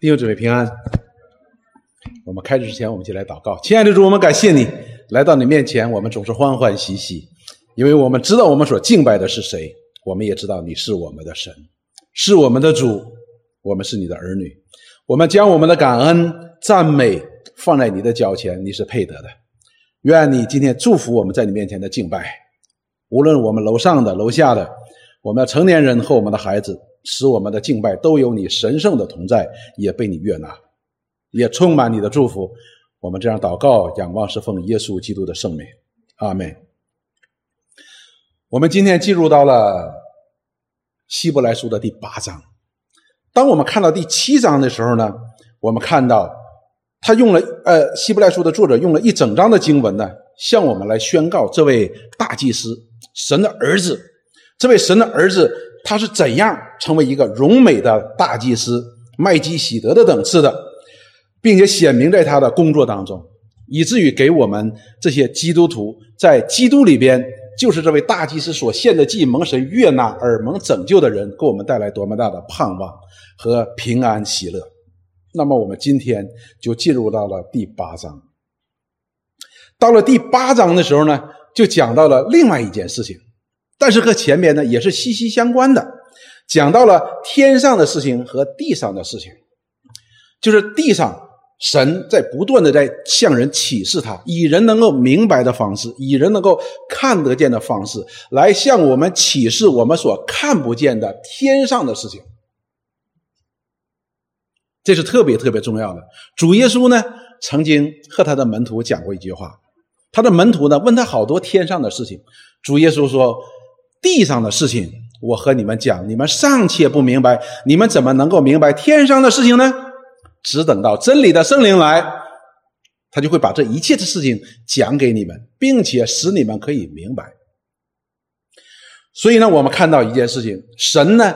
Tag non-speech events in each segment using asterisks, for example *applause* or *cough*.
弟兄姊妹平安。我们开始之前，我们就来祷告。亲爱的主，我们感谢你来到你面前，我们总是欢欢喜喜，因为我们知道我们所敬拜的是谁，我们也知道你是我们的神，是我们的主，我们是你的儿女。我们将我们的感恩、赞美放在你的脚前，你是配得的。愿你今天祝福我们在你面前的敬拜，无论我们楼上的、楼下的，我们的成年人和我们的孩子，使我们的敬拜都有你神圣的同在，也被你悦纳，也充满你的祝福。我们这样祷告、仰望，是奉耶稣基督的圣名，阿门。我们今天进入到了希伯来书的第八章。当我们看到第七章的时候呢，我们看到他用了呃，希伯来书的作者用了一整章的经文呢，向我们来宣告这位大祭司神的儿子，这位神的儿子他是怎样成为一个荣美的大祭司麦基喜德的等次的，并且显明在他的工作当中，以至于给我们这些基督徒在基督里边。就是这位大祭司所献的祭蒙神悦纳而蒙拯救的人，给我们带来多么大的盼望和平安喜乐。那么我们今天就进入到了第八章。到了第八章的时候呢，就讲到了另外一件事情，但是和前面呢也是息息相关的，讲到了天上的事情和地上的事情，就是地上。神在不断的在向人启示他，以人能够明白的方式，以人能够看得见的方式，来向我们启示我们所看不见的天上的事情。这是特别特别重要的。主耶稣呢，曾经和他的门徒讲过一句话，他的门徒呢问他好多天上的事情，主耶稣说：“地上的事情我和你们讲，你们尚且不明白，你们怎么能够明白天上的事情呢？”只等到真理的圣灵来，他就会把这一切的事情讲给你们，并且使你们可以明白。所以呢，我们看到一件事情：神呢，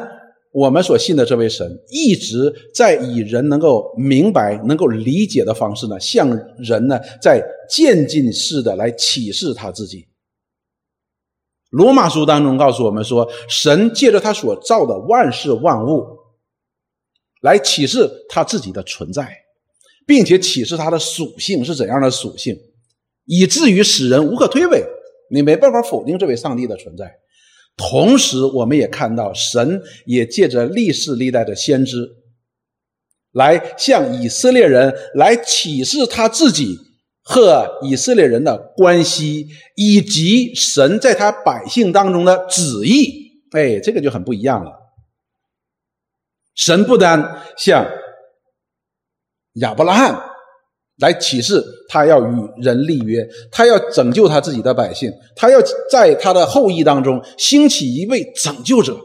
我们所信的这位神，一直在以人能够明白、能够理解的方式呢，向人呢，在渐进式的来启示他自己。罗马书当中告诉我们说，神借着他所造的万事万物。来启示他自己的存在，并且启示他的属性是怎样的属性，以至于使人无可推诿，你没办法否定这位上帝的存在。同时，我们也看到神也借着历世历代的先知，来向以色列人来启示他自己和以色列人的关系，以及神在他百姓当中的旨意。哎，这个就很不一样了。神不单向亚伯拉罕来启示，他要与人立约，他要拯救他自己的百姓，他要在他的后裔当中兴起一位拯救者。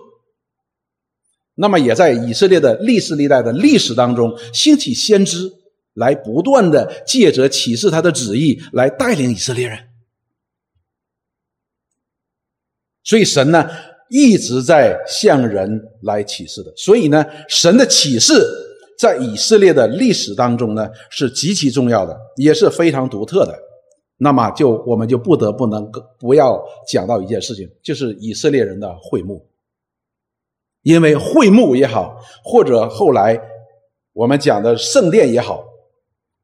那么，也在以色列的历史历代的历史当中兴起先知，来不断的借着启示他的旨意来带领以色列人。所以，神呢？一直在向人来启示的，所以呢，神的启示在以色列的历史当中呢是极其重要的，也是非常独特的。那么，就我们就不得不能够不要讲到一件事情，就是以色列人的会幕，因为会幕也好，或者后来我们讲的圣殿也好，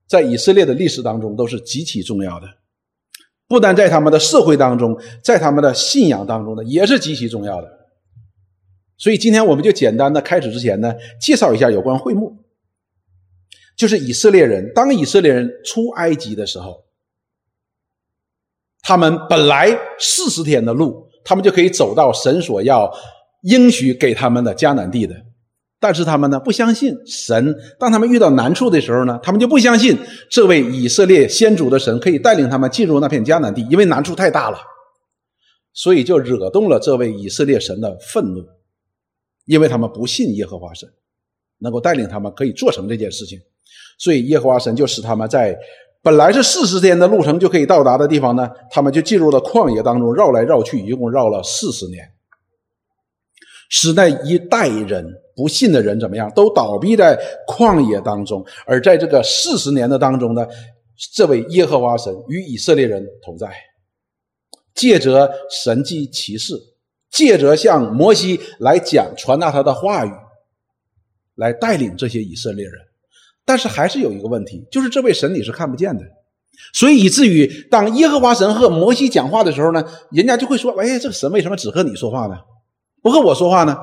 在以色列的历史当中都是极其重要的。不但在他们的社会当中，在他们的信仰当中呢，也是极其重要的。所以今天我们就简单的开始之前呢，介绍一下有关会幕，就是以色列人当以色列人出埃及的时候，他们本来四十天的路，他们就可以走到神所要应许给他们的迦南地的。但是他们呢不相信神，当他们遇到难处的时候呢，他们就不相信这位以色列先祖的神可以带领他们进入那片迦南地，因为难处太大了，所以就惹动了这位以色列神的愤怒，因为他们不信耶和华神能够带领他们可以做成这件事情，所以耶和华神就使他们在本来是四十天的路程就可以到达的地方呢，他们就进入了旷野当中绕来绕去，一共绕了四十年，使那一代人。不信的人怎么样？都倒闭在旷野当中。而在这个四十年的当中呢，这位耶和华神与以色列人同在，借着神迹奇事，借着向摩西来讲传达他的话语，来带领这些以色列人。但是还是有一个问题，就是这位神你是看不见的，所以以至于当耶和华神和摩西讲话的时候呢，人家就会说：“哎，这个神为什么只和你说话呢？不和我说话呢？”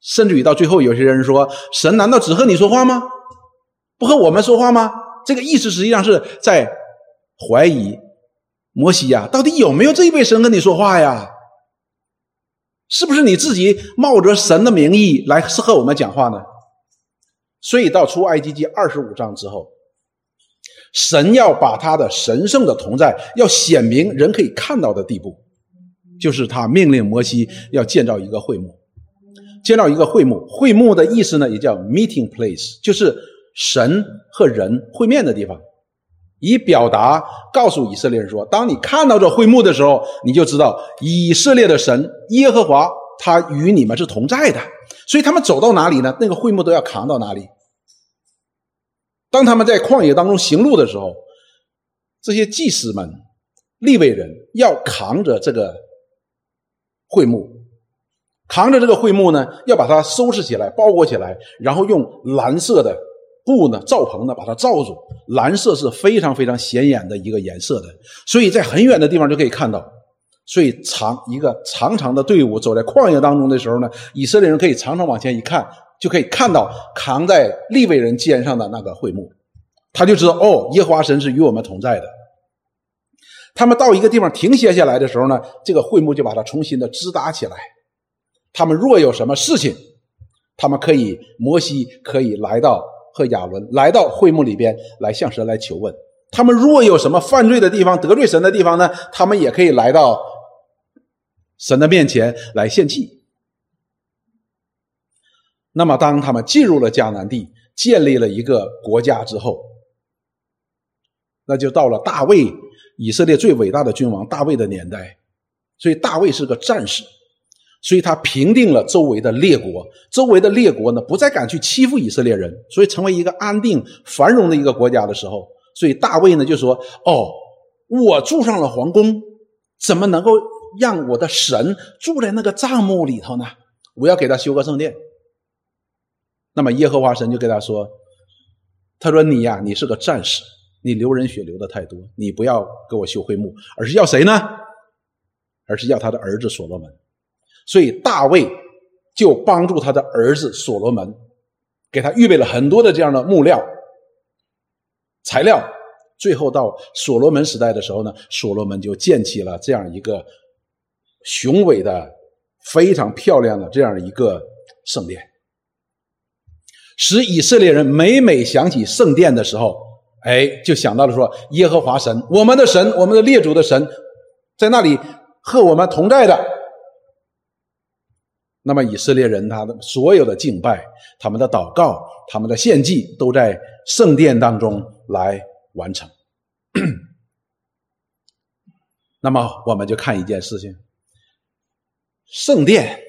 甚至于到最后，有些人说：“神难道只和你说话吗？不和我们说话吗？”这个意思实际上是在怀疑摩西呀，到底有没有这一位神跟你说话呀？是不是你自己冒着神的名义来是和我们讲话呢？所以到出埃及记二十五章之后，神要把他的神圣的同在要显明人可以看到的地步，就是他命令摩西要建造一个会幕。建造一个会幕，会幕的意思呢，也叫 meeting place，就是神和人会面的地方，以表达告诉以色列人说，当你看到这会幕的时候，你就知道以色列的神耶和华他与你们是同在的。所以他们走到哪里呢？那个会幕都要扛到哪里。当他们在旷野当中行路的时候，这些祭司们、立位人要扛着这个会幕。扛着这个会幕呢，要把它收拾起来，包裹起来，然后用蓝色的布呢罩棚呢把它罩住。蓝色是非常非常显眼的一个颜色的，所以在很远的地方就可以看到。所以长一个长长的队伍走在旷野当中的时候呢，以色列人可以常常往前一看，就可以看到扛在利未人肩上的那个会幕，他就知道哦，耶和华神是与我们同在的。他们到一个地方停歇下来的时候呢，这个会幕就把它重新的支搭起来。他们若有什么事情，他们可以摩西可以来到和亚伦来到会幕里边来向神来求问。他们若有什么犯罪的地方、得罪神的地方呢？他们也可以来到神的面前来献祭。那么，当他们进入了迦南地，建立了一个国家之后，那就到了大卫，以色列最伟大的君王大卫的年代。所以，大卫是个战士。所以他平定了周围的列国，周围的列国呢不再敢去欺负以色列人，所以成为一个安定繁荣的一个国家的时候，所以大卫呢就说：“哦，我住上了皇宫，怎么能够让我的神住在那个帐幕里头呢？我要给他修个圣殿。”那么耶和华神就跟他说：“他说你呀，你是个战士，你流人血流的太多，你不要给我修会幕，而是要谁呢？而是要他的儿子所罗门。”所以大卫就帮助他的儿子所罗门，给他预备了很多的这样的木料材料。最后到所罗门时代的时候呢，所罗门就建起了这样一个雄伟的、非常漂亮的这样一个圣殿，使以色列人每每想起圣殿的时候，哎，就想到了说耶和华神，我们的神，我们的列祖的神，在那里和我们同在的。那么以色列人他的所有的敬拜、他们的祷告、他们的献祭，都在圣殿当中来完成。*clears throat* 那么我们就看一件事情：圣殿，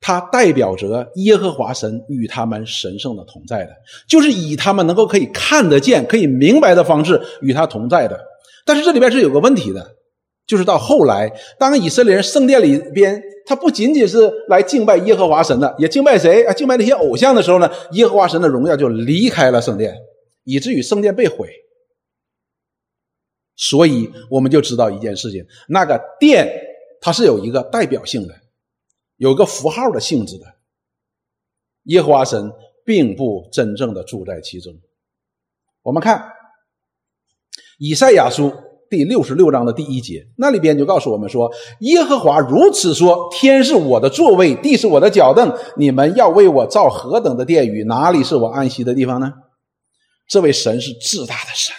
它代表着耶和华神与他们神圣的同在的，就是以他们能够可以看得见、可以明白的方式与他同在的。但是这里边是有个问题的，就是到后来，当以色列人圣殿里边。他不仅仅是来敬拜耶和华神的，也敬拜谁啊？敬拜那些偶像的时候呢，耶和华神的荣耀就离开了圣殿，以至于圣殿被毁。所以我们就知道一件事情：那个殿它是有一个代表性的，有个符号的性质的。耶和华神并不真正的住在其中。我们看以赛亚书。第六十六章的第一节，那里边就告诉我们说：“耶和华如此说：天是我的座位，地是我的脚凳。你们要为我造何等的殿宇？哪里是我安息的地方呢？”这位神是至大的神，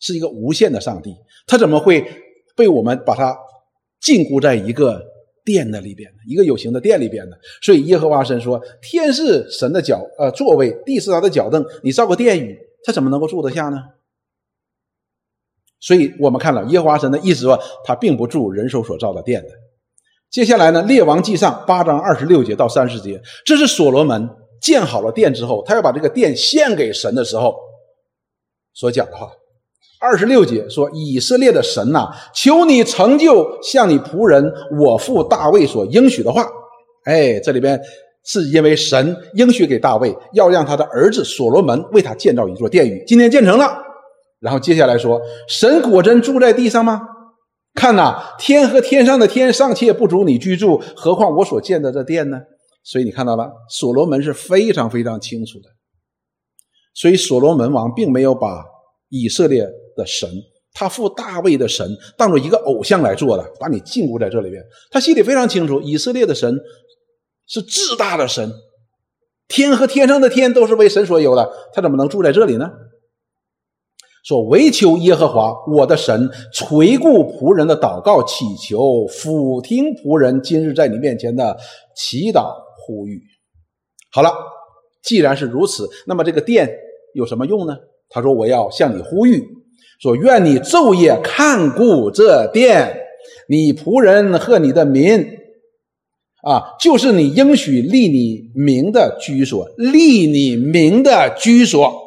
是一个无限的上帝，他怎么会被我们把他禁锢在一个殿的里边呢？一个有形的殿里边呢？所以耶和华神说：“天是神的脚，呃，座位；地是他的脚凳。你造个殿宇，他怎么能够住得下呢？”所以我们看了耶和华神的意思说，他并不住人手所造的殿的。接下来呢，《列王记上》八章二十六节到三十节，这是所罗门建好了殿之后，他要把这个殿献给神的时候所讲的话。二十六节说：“以色列的神呐，求你成就向你仆人我父大卫所应许的话。”哎，这里边是因为神应许给大卫，要让他的儿子所罗门为他建造一座殿宇。今天建成了，然后接下来说，神果真住在地上吗？看呐，天和天上的天尚且不足你居住，何况我所建的这殿呢？所以你看到了，所罗门是非常非常清楚的。所以所罗门王并没有把以色列的神，他父大卫的神当做一个偶像来做的，把你禁锢在这里边。他心里非常清楚，以色列的神。是至大的神，天和天上的天都是为神所有的，他怎么能住在这里呢？说唯求耶和华我的神垂顾仆人的祷告祈求，俯听仆人今日在你面前的祈祷呼吁。好了，既然是如此，那么这个殿有什么用呢？他说：“我要向你呼吁，说愿你昼夜看顾这殿，你仆人和你的民。”啊，就是你应许立你名的居所，立你名的居所，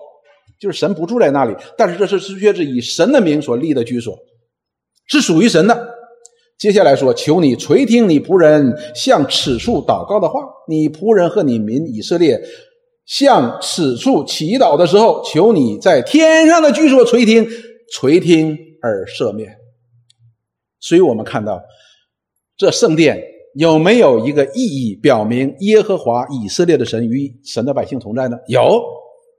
就是神不住在那里，但是这是却是以神的名所立的居所，是属于神的。接下来说，求你垂听你仆人向此处祷告的话，你仆人和你民以色列向此处祈祷的时候，求你在天上的居所垂听，垂听而赦免。所以我们看到这圣殿。有没有一个意义表明耶和华以色列的神与神的百姓同在呢？有，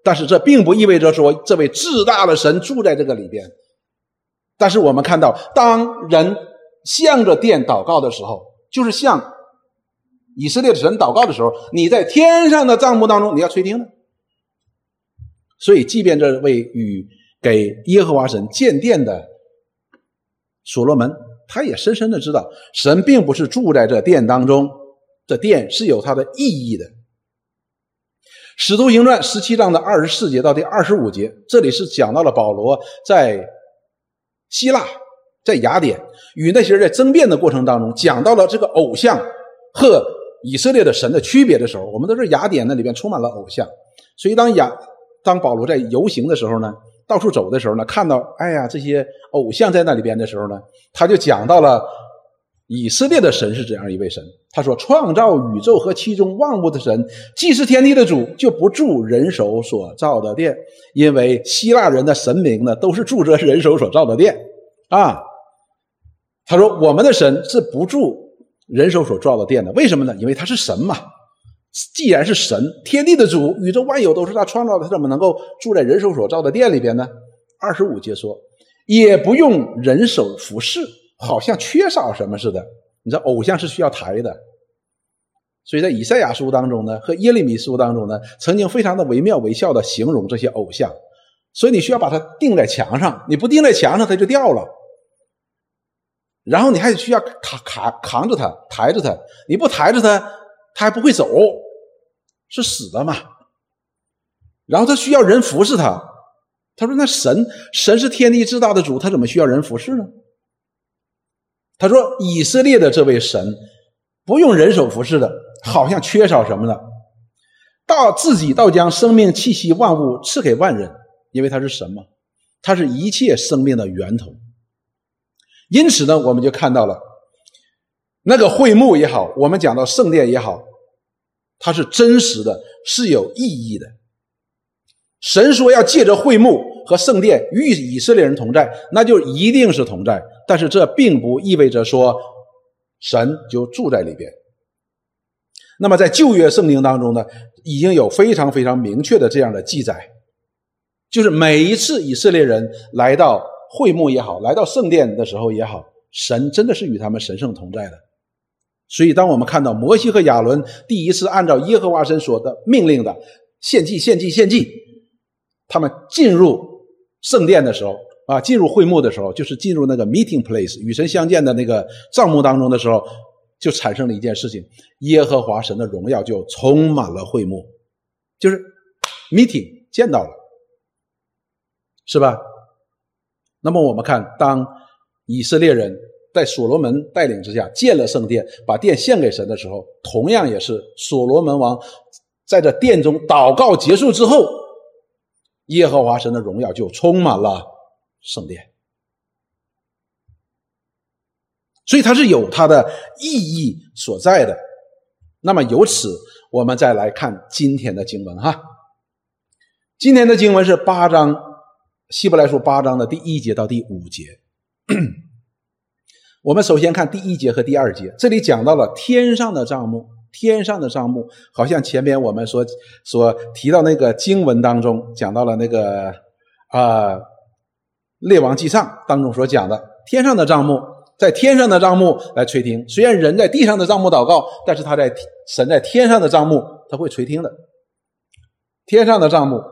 但是这并不意味着说这位至大的神住在这个里边。但是我们看到，当人向着殿祷告的时候，就是向以色列的神祷告的时候，你在天上的帐幕当中，你要垂听的。所以，即便这位与给耶和华神建殿的所罗门。他也深深的知道，神并不是住在这殿当中，这殿是有它的意义的。使徒行传十七章的二十四节到第二十五节，这里是讲到了保罗在希腊、在雅典与那些人在争辩的过程当中，讲到了这个偶像和以色列的神的区别的时候，我们都是雅典那里边充满了偶像，所以当雅当保罗在游行的时候呢。到处走的时候呢，看到哎呀这些偶像在那里边的时候呢，他就讲到了以色列的神是怎样一位神。他说：“创造宇宙和其中万物的神，既是天地的主，就不住人手所造的殿，因为希腊人的神明呢，都是住着人手所造的殿啊。”他说：“我们的神是不住人手所造的殿的，为什么呢？因为他是神嘛。”既然是神，天地的主，宇宙万有都是他创造的，他怎么能够住在人手所造的殿里边呢？二十五节说，也不用人手服侍，好像缺少什么似的。你知道，偶像是需要抬的，所以在以赛亚书当中呢，和耶利米书当中呢，曾经非常的惟妙惟肖的形容这些偶像。所以你需要把它钉在墙上，你不钉在墙上，它就掉了。然后你还需要扛扛扛着它，抬着它，你不抬着它，它还不会走。是死的嘛？然后他需要人服侍他。他说：“那神，神是天地至大的主，他怎么需要人服侍呢？”他说：“以色列的这位神不用人手服侍的，好像缺少什么呢？到自己倒将生命气息万物赐给万人，因为他是神嘛，他是一切生命的源头。因此呢，我们就看到了那个会幕也好，我们讲到圣殿也好。”它是真实的，是有意义的。神说要借着会幕和圣殿与以色列人同在，那就一定是同在。但是这并不意味着说神就住在里边。那么在旧约圣经当中呢，已经有非常非常明确的这样的记载，就是每一次以色列人来到会幕也好，来到圣殿的时候也好，神真的是与他们神圣同在的。所以，当我们看到摩西和亚伦第一次按照耶和华神所的命令的献祭、献祭、献祭，他们进入圣殿的时候，啊，进入会幕的时候，就是进入那个 meeting place 与神相见的那个帐幕当中的时候，就产生了一件事情：耶和华神的荣耀就充满了会幕，就是 meeting 见到了，是吧？那么我们看，当以色列人。在所罗门带领之下建了圣殿，把殿献给神的时候，同样也是所罗门王在这殿中祷告结束之后，耶和华神的荣耀就充满了圣殿，所以它是有它的意义所在的。那么由此我们再来看今天的经文哈。今天的经文是八章，希伯来书八章的第一节到第五节。*clears throat* 我们首先看第一节和第二节，这里讲到了天上的帐幕，天上的帐目，好像前面我们所所提到那个经文当中讲到了那个啊，列王记上当中所讲的天上的帐目，在天上的帐目来垂听。虽然人在地上的帐目祷告，但是他在神在天上的帐目他会垂听的。天上的帐目，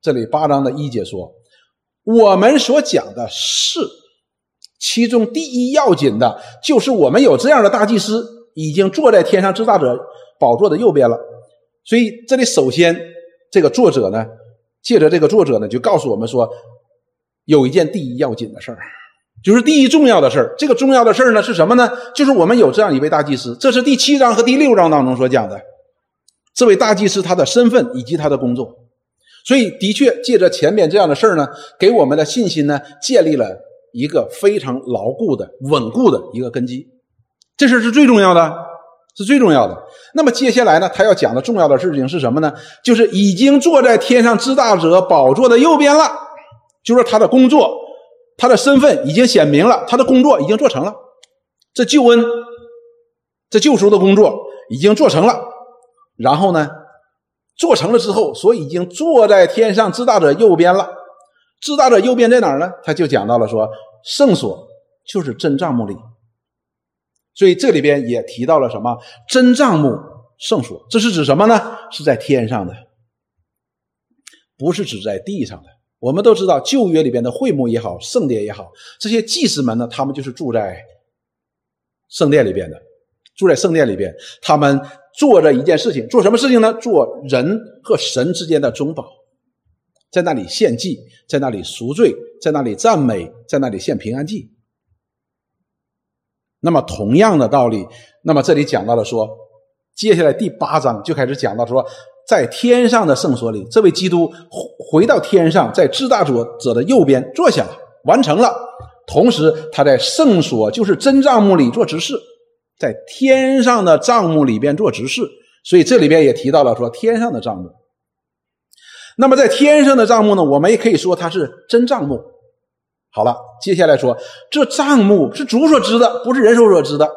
这里八章的一节说，我们所讲的是。其中第一要紧的就是我们有这样的大祭司，已经坐在天上至大者宝座的右边了。所以这里首先，这个作者呢，借着这个作者呢，就告诉我们说，有一件第一要紧的事儿，就是第一重要的事儿。这个重要的事儿呢是什么呢？就是我们有这样一位大祭司。这是第七章和第六章当中所讲的，这位大祭司他的身份以及他的工作。所以的确借着前面这样的事儿呢，给我们的信心呢建立了。一个非常牢固的、稳固的一个根基，这事是最重要的，是最重要的。那么接下来呢，他要讲的重要的事情是什么呢？就是已经坐在天上之大者宝座的右边了，就是他的工作，他的身份已经显明了，他的工作已经做成了。这救恩，这救赎的工作已经做成了。然后呢，做成了之后，所以已经坐在天上之大者右边了。至大者右边在哪儿呢？他就讲到了说，圣所就是真帐幕里，所以这里边也提到了什么真帐幕圣所，这是指什么呢？是在天上的，不是指在地上的。我们都知道旧约里边的会幕也好，圣殿也好，这些祭司们呢，他们就是住在圣殿里边的，住在圣殿里边，他们做着一件事情，做什么事情呢？做人和神之间的中保。在那里献祭，在那里赎罪，在那里赞美，在那里献平安祭。那么同样的道理，那么这里讲到了说，接下来第八章就开始讲到说，在天上的圣所里，这位基督回到天上，在至大者者的右边坐下了，完成了。同时，他在圣所，就是真帐幕里做执事，在天上的帐幕里边做执事。所以这里边也提到了说，天上的帐幕。那么在天上的帐幕呢？我们也可以说它是真帐幕。好了，接下来说这账目是主所知的，不是人手所知的。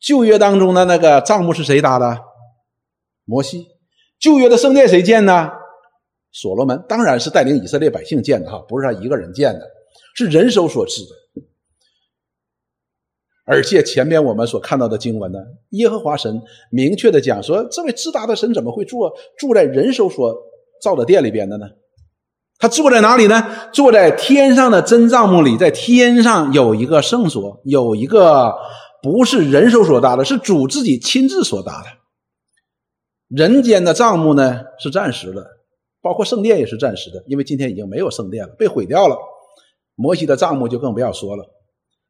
旧约当中的那个账目是谁搭的？摩西。旧约的圣殿谁建的？所罗门。当然是带领以色列百姓建的哈，不是他一个人建的，是人手所知的。而且前面我们所看到的经文呢，耶和华神明确的讲说，这位至大的神怎么会住住在人手所？造的殿里边的呢？他坐在哪里呢？坐在天上的真帐幕里，在天上有一个圣所，有一个不是人手所搭的，是主自己亲自所搭的。人间的帐幕呢是暂时的，包括圣殿也是暂时的，因为今天已经没有圣殿了，被毁掉了。摩西的帐幕就更不要说了。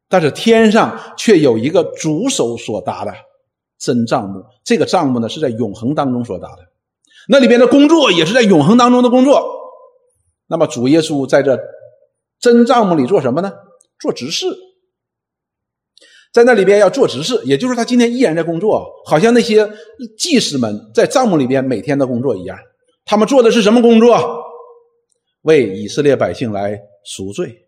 但是天上却有一个主手所搭的真帐幕，这个帐幕呢是在永恒当中所搭的。那里边的工作也是在永恒当中的工作。那么主耶稣在这真帐幕里做什么呢？做执事，在那里边要做执事，也就是他今天依然在工作，好像那些祭司们在帐幕里边每天的工作一样。他们做的是什么工作？为以色列百姓来赎罪，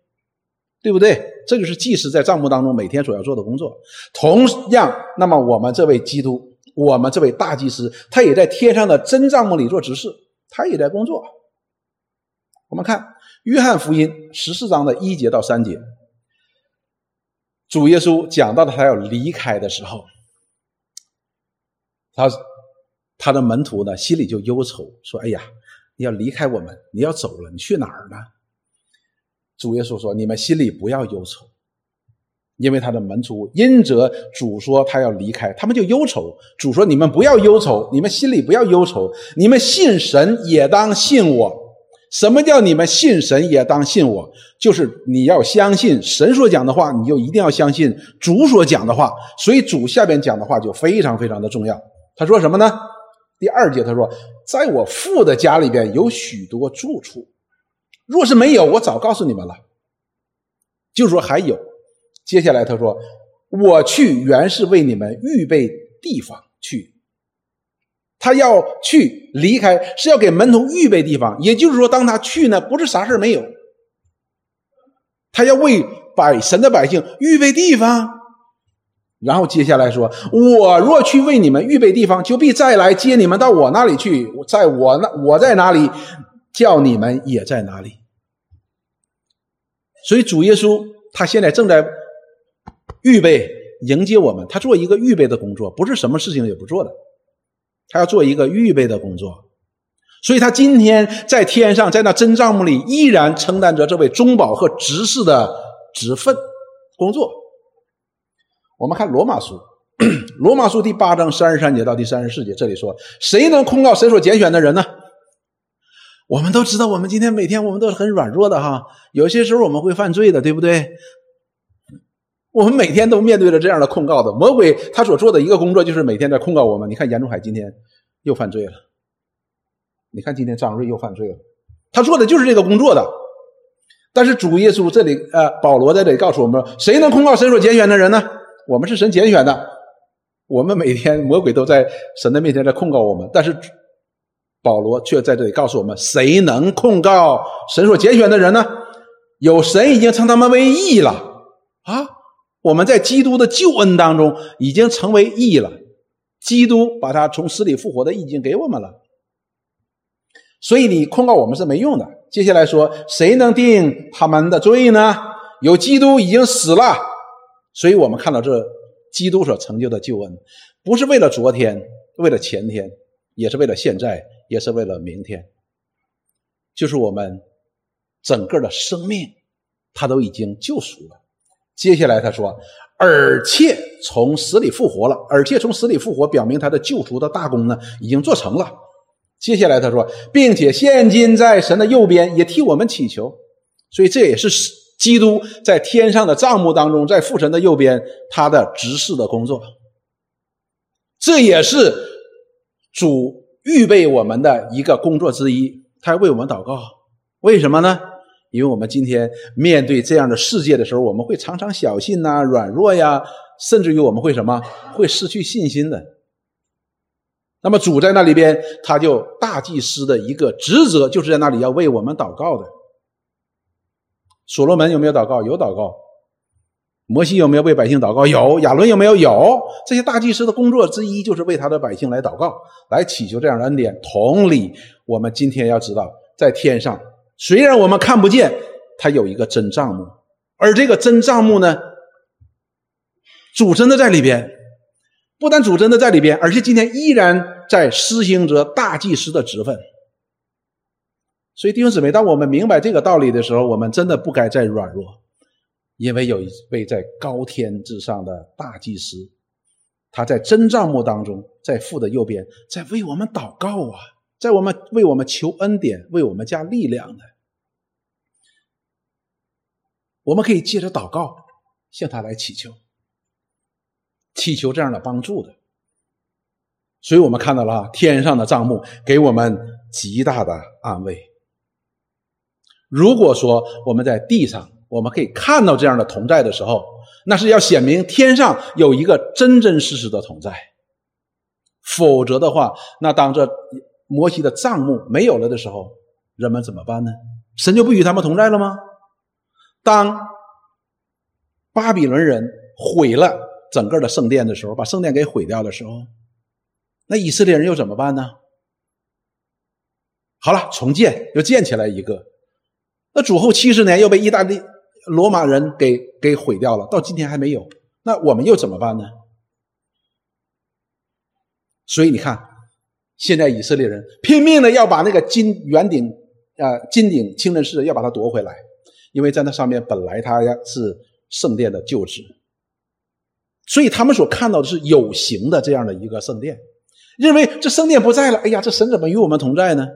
对不对？这就是祭司在帐幕当中每天所要做的工作。同样，那么我们这位基督。我们这位大祭司，他也在天上的真帐幕里做执事，他也在工作。我们看约翰福音十四章的一节到三节，主耶稣讲到他要离开的时候，他他的门徒呢心里就忧愁，说：“哎呀，你要离开我们，你要走了，你去哪儿呢？”主耶稣说：“你们心里不要忧愁。”因为他的门徒因着主说他要离开，他们就忧愁。主说：“你们不要忧愁，你们心里不要忧愁。你们信神也当信我。什么叫你们信神也当信我？就是你要相信神所讲的话，你就一定要相信主所讲的话。所以主下边讲的话就非常非常的重要。他说什么呢？第二节他说：在我父的家里边有许多住处，若是没有，我早告诉你们了。就说还有。”接下来他说：“我去原是为你们预备地方去。他要去离开，是要给门徒预备地方。也就是说，当他去呢，不是啥事没有，他要为百神的百姓预备地方。然后接下来说：“我若去为你们预备地方，就必再来接你们到我那里去。在我那，我在哪里，叫你们也在哪里。”所以主耶稣他现在正在预备迎接我们，他做一个预备的工作，不是什么事情也不做的，他要做一个预备的工作。所以他今天在天上，在那真帐幕里，依然承担着这位中保和执事的职分工作。我们看罗马书，*clears throat* 罗马书第八章三十三节到第三十四节，这里说：“谁能控告神所拣选的人呢？”我们都知道，我们今天每天我们都是很软弱的哈，有些时候我们会犯罪的，对不对？我们每天都面对着这样的控告的魔鬼，他所做的一个工作就是每天在控告我们。你看严仲海今天又犯罪了，你看今天张瑞又犯罪了，他做的就是这个工作的。但是主耶稣这里，呃，保罗在这里告诉我们：“谁能控告神所拣选的人呢？”我们是神拣选的，我们每天魔鬼都在神的面前在控告我们，但是保罗却在这里告诉我们：谁能控告神所拣选的人呢？有神已经称他们为义了！我们在基督的救恩当中已经成为义了，基督把他从死里复活的义已经给我们了，所以你控告我们是没用的。接下来说：谁能定他们的罪呢？有基督已经死了。所以我们看到这基督所成就的救恩，不是为了昨天，为了前天，也是为了现在，也是为了明天。就是我们整个的生命，他都已经救赎了。接下来他说，而且从死里复活了，而且从死里复活，表明他的救赎的大功呢已经做成了。接下来他说，并且现今在神的右边，也替我们祈求。所以这也是。基督在天上的帐幕当中，在父神的右边，他的执事的工作，这也是主预备我们的一个工作之一。他为我们祷告，为什么呢？因为我们今天面对这样的世界的时候，我们会常常小心呐、软弱呀，甚至于我们会什么？会失去信心的。那么主在那里边，他就大祭司的一个职责，就是在那里要为我们祷告的。所罗门有没有祷告？有祷告。摩西有没有为百姓祷告？有。亚伦有没有？有。这些大祭司的工作之一就是为他的百姓来祷告，来祈求这样的恩典。同理，我们今天要知道，在天上虽然我们看不见，他有一个真账目，而这个真账目呢，主真的在里边。不但主真的在里边，而且今天依然在施行着大祭司的职分。所以弟兄姊妹，当我们明白这个道理的时候，我们真的不该再软弱，因为有一位在高天之上的大祭司，他在真账目当中，在父的右边，在为我们祷告啊，在我们为我们求恩典，为我们加力量的。我们可以借着祷告向他来祈求，祈求这样的帮助的。所以我们看到了天上的账目给我们极大的安慰。如果说我们在地上，我们可以看到这样的同在的时候，那是要显明天上有一个真真实实的同在。否则的话，那当这摩西的账目没有了的时候，人们怎么办呢？神就不与他们同在了吗？当巴比伦人毁了整个的圣殿的时候，把圣殿给毁掉的时候，那以色列人又怎么办呢？好了，重建又建起来一个。那主后七十年又被意大利罗马人给给毁掉了，到今天还没有。那我们又怎么办呢？所以你看，现在以色列人拼命的要把那个金圆顶啊金顶清真寺要把它夺回来，因为在那上面本来它是圣殿的旧址，所以他们所看到的是有形的这样的一个圣殿，认为这圣殿不在了，哎呀，这神怎么与我们同在呢？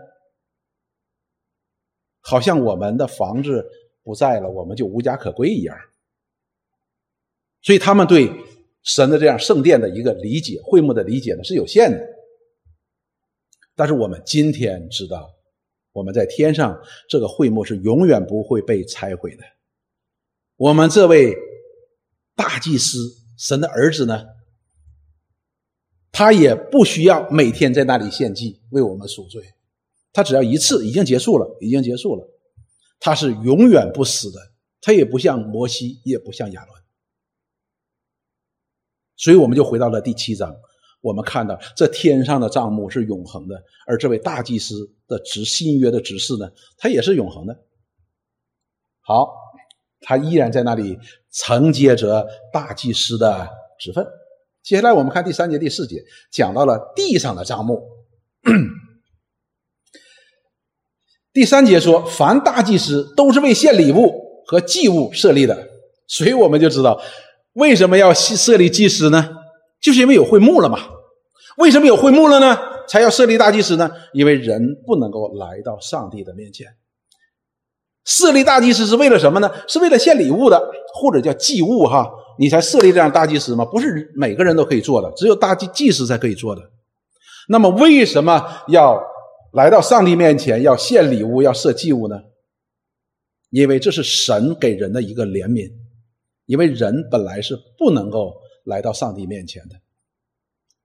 好像我们的房子不在了，我们就无家可归一样。所以他们对神的这样圣殿的一个理解、会幕的理解呢是有限的。但是我们今天知道，我们在天上这个会幕是永远不会被拆毁的。我们这位大祭司、神的儿子呢，他也不需要每天在那里献祭为我们赎罪，他只要一次已经结束了，已经结束了。他是永远不死的，他也不像摩西，也不像亚伦。所以我们就回到了第七章，我们看到这天上的账目是永恒的，而这位大祭司的执新约的执事呢，他也是永恒的。好，他依然在那里承接着大祭司的职分。接下来我们看第三节、第四节，讲到了地上的账目。第三节说，凡大祭司都是为献礼物和祭物设立的，所以我们就知道为什么要设立祭司呢？就是因为有会幕了嘛。为什么有会幕了呢？才要设立大祭司呢？因为人不能够来到上帝的面前。设立大祭司是为了什么呢？是为了献礼物的，或者叫祭物哈。你才设立这样大祭司吗？不是每个人都可以做的，只有大祭祭司才可以做的。那么为什么要来到上帝面前要献礼物要设祭物呢？因为这是神给人的一个怜悯，因为人本来是不能够来到上帝面前的。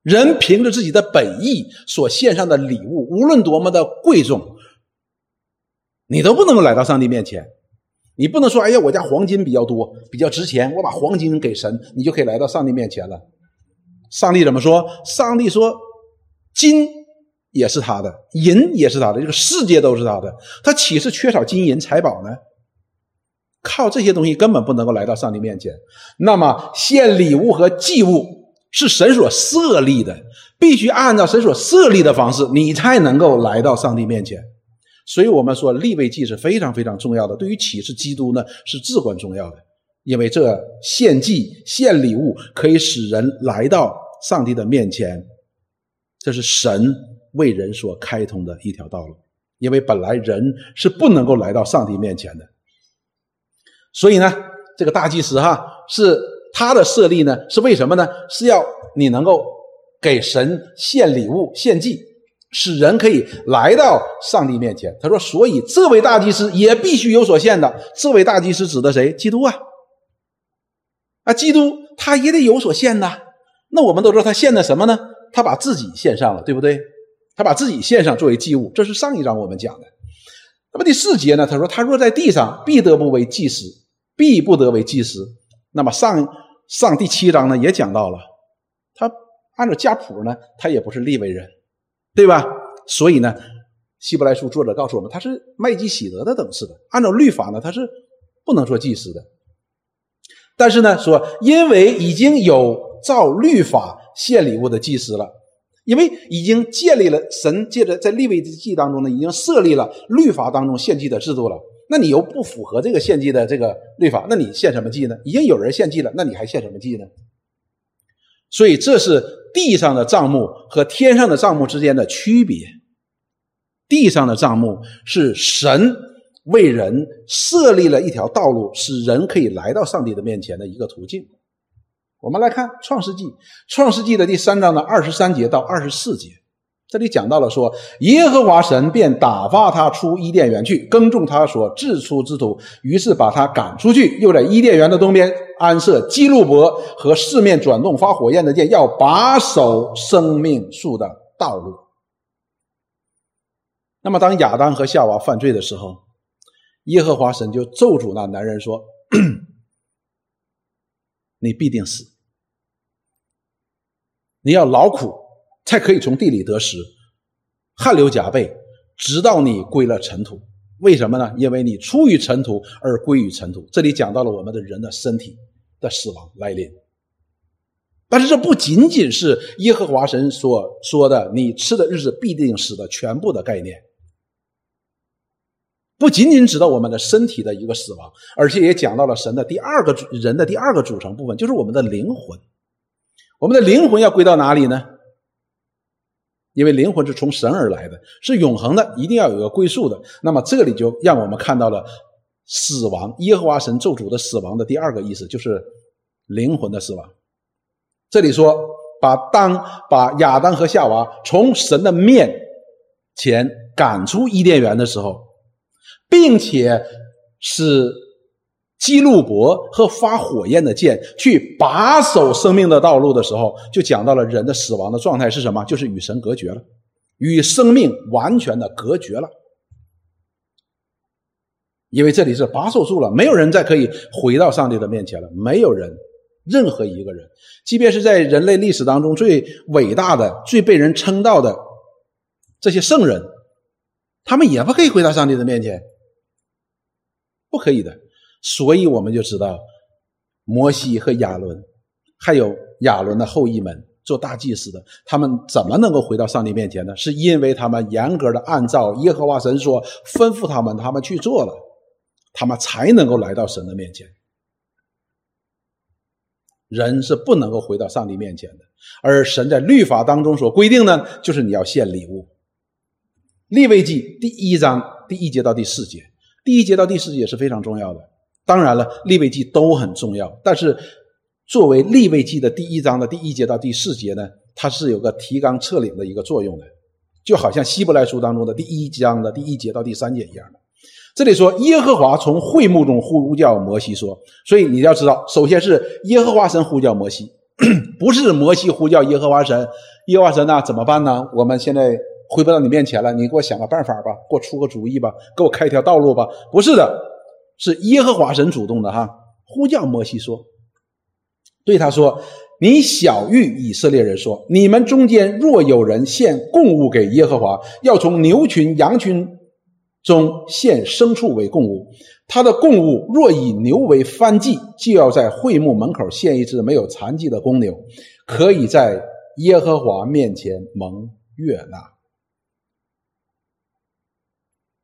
人凭着自己的本意所献上的礼物，无论多么的贵重，你都不能够来到上帝面前。你不能说，哎呀，我家黄金比较多，比较值钱，我把黄金给神，你就可以来到上帝面前了。上帝怎么说？上帝说，金也是他的，银也是他的，这个世界都是他的，他岂是缺少金银财宝呢？靠这些东西根本不能够来到上帝面前。那么献礼物和祭物是神所设立的，必须按照神所设立的方式，你才能够来到上帝面前。所以我们说立位祭是非常非常重要的，对于启示基督呢是至关重要的，因为这献祭献礼物可以使人来到上帝的面前，这是神为人所开通的一条道路。因为本来人是不能够来到上帝面前的，所以呢，这个大祭司哈是他的设立呢是为什么呢？是要你能够给神献礼物献祭。使人可以来到上帝面前。他说：“所以这位大祭司也必须有所献的。这位大祭司指的谁？基督啊！啊，基督他也得有所献呐。那我们都知道他献的什么呢？他把自己献上了，对不对？他把自己献上作为祭物。这是上一章我们讲的。那么第四节呢？他说：他若在地上，必得不为祭司，必不得为祭司。那么上上第七章呢，也讲到了，他按照家谱呢，他也不是立为人。”对吧？所以呢，希伯来书作者告诉我们，他是麦基喜德的等次的。按照律法呢，他是不能做祭司的。但是呢，说因为已经有照律法献礼物的祭司了，因为已经建立了神借着在立位之祭当中呢，已经设立了律法当中献祭的制度了。那你又不符合这个献祭的这个律法，那你献什么祭呢？已经有人献祭了，那你还献什么祭呢？所以这是。地上的账目和天上的账目之间的区别，地上的账目是神为人设立了一条道路，使人可以来到上帝的面前的一个途径。我们来看《创世纪》，《创世纪》的第三章的二十三节到二十四节。这里讲到了说，耶和华神便打发他出伊甸园去耕种他所治出之土，于是把他赶出去，又在伊甸园的东边安设基路伯和四面转动发火焰的剑，要把守生命树的道路。那么，当亚当和夏娃犯罪的时候，耶和华神就咒诅那男人说：“ *clears throat* 你必定死，你要劳苦。”才可以从地里得食，汗流浃背，直到你归了尘土。为什么呢？因为你出于尘土而归于尘土。这里讲到了我们的人的身体的死亡来临。但是这不仅仅是耶和华神所说的“你吃的日子必定死”的全部的概念，不仅仅指到我们的身体的一个死亡，而且也讲到了神的第二个人的第二个组成部分，就是我们的灵魂。我们的灵魂要归到哪里呢？因为灵魂是从神而来的，是永恒的，一定要有个归宿的。那么这里就让我们看到了死亡，耶和华神咒诅的死亡的第二个意思，就是灵魂的死亡。这里说，把当把亚当和夏娃从神的面前赶出伊甸园的时候，并且是基路伯和发火焰的剑去把守生命的道路的时候，就讲到了人的死亡的状态是什么？就是与神隔绝了，与生命完全的隔绝了。因为这里是把守住了，没有人再可以回到上帝的面前了。没有人，任何一个人，即便是在人类历史当中最伟大的、最被人称道的这些圣人，他们也不可以回到上帝的面前，不可以的。所以我们就知道，摩西和亚伦，还有亚伦的后裔们做大祭司的，他们怎么能够回到上帝面前呢？是因为他们严格的按照耶和华神说吩咐他们，他们去做了，他们才能够来到神的面前。人是不能够回到上帝面前的，而神在律法当中所规定呢，就是你要献礼物。立位记第一章第一节到第四节，第一节到第四节是非常重要的。当然了，立位记都很重要，但是作为立位记的第一章的第一节到第四节呢，它是有个提纲挈领的一个作用的，就好像希伯来书当中的第一章的第一节到第三节一样的。这里说耶和华从会幕中呼叫摩西说，所以你要知道，首先是耶和华神呼叫摩西，*coughs* 不是摩西呼叫耶和华神。耶和华神呢，怎么办呢？我们现在回不到你面前了，你给我想个办法吧，给我出个主意吧，给我开一条道路吧。不是的。是耶和华神主动的哈，呼叫摩西说：“对他说，你小谕以色列人说，你们中间若有人献供物给耶和华，要从牛群、羊群中献牲畜为供物。他的供物若以牛为翻祭，就要在会幕门口献一只没有残疾的公牛，可以在耶和华面前蒙悦纳。”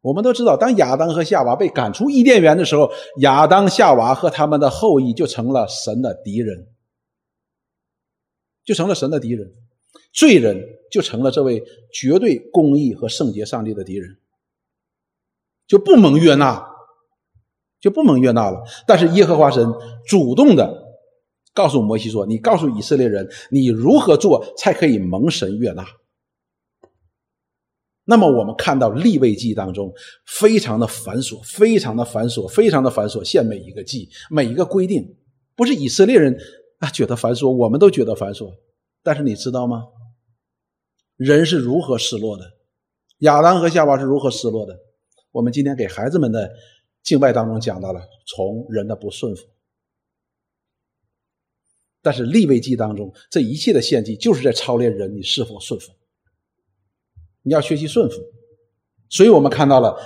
我们都知道，当亚当和夏娃被赶出伊甸园的时候，亚当、夏娃和他们的后裔就成了神的敌人，就成了神的敌人，罪人就成了这位绝对公义和圣洁上帝的敌人，就不蒙悦纳，就不蒙悦纳了。但是耶和华神主动的告诉摩西说：“你告诉以色列人，你如何做才可以蒙神悦纳。”那么我们看到立位记当中非常的繁琐，非常的繁琐，非常的繁琐。献每一个祭，每一个规定，不是以色列人啊觉得繁琐，我们都觉得繁琐。但是你知道吗？人是如何失落的？亚当和夏娃是如何失落的？我们今天给孩子们的敬拜当中讲到了从人的不顺服。但是立位记当中这一切的献祭，就是在操练人你是否顺服。你要学习顺服，所以我们看到了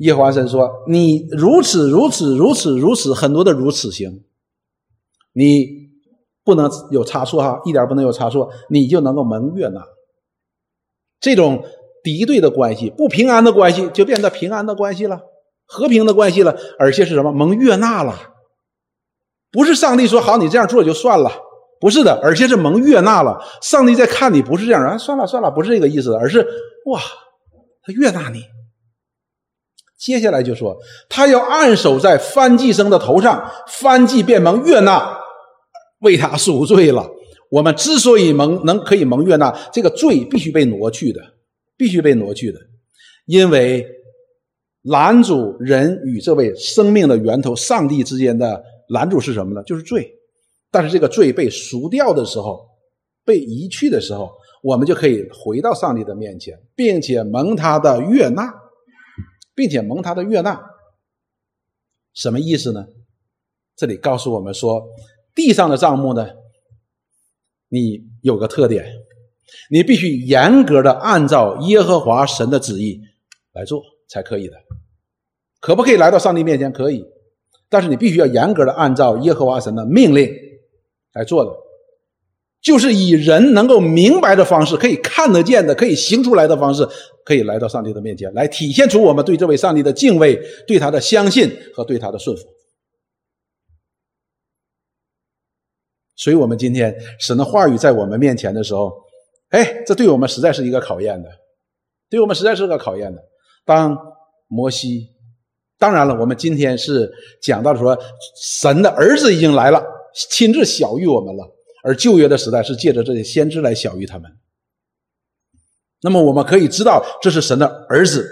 耶和华神说：“你如此如此如此如此很多的如此行，你不能有差错哈，一点不能有差错，你就能够蒙悦纳。这种敌对的关系、不平安的关系，就变得平安的关系了，和平的关系了，而且是什么蒙悦纳了？不是上帝说好，你这样做就算了。”不是的，而且是蒙悦纳了。上帝在看你，不是这样啊，算了算了，不是这个意思，而是哇，他悦纳你。接下来就说，他要按手在翻祭生的头上，翻祭便蒙悦纳，为他赎罪了。我们之所以蒙能可以蒙悦纳，这个罪必须被挪去的，必须被挪去的，因为拦阻人与这位生命的源头上帝之间的拦阻是什么呢？就是罪。但是这个罪被赎掉的时候，被移去的时候，我们就可以回到上帝的面前，并且蒙他的悦纳，并且蒙他的悦纳。什么意思呢？这里告诉我们说，地上的账目呢，你有个特点，你必须严格的按照耶和华神的旨意来做才可以的。可不可以来到上帝面前？可以，但是你必须要严格的按照耶和华神的命令。来做的，就是以人能够明白的方式，可以看得见的，可以行出来的方式，可以来到上帝的面前，来体现出我们对这位上帝的敬畏、对他的相信和对他的顺服。所以，我们今天神的话语在我们面前的时候，哎，这对我们实在是一个考验的，对我们实在是个考验的。当摩西，当然了，我们今天是讲到说，神的儿子已经来了。亲自小谕我们了，而旧约的时代是借着这些先知来小谕他们。那么我们可以知道，这是神的儿子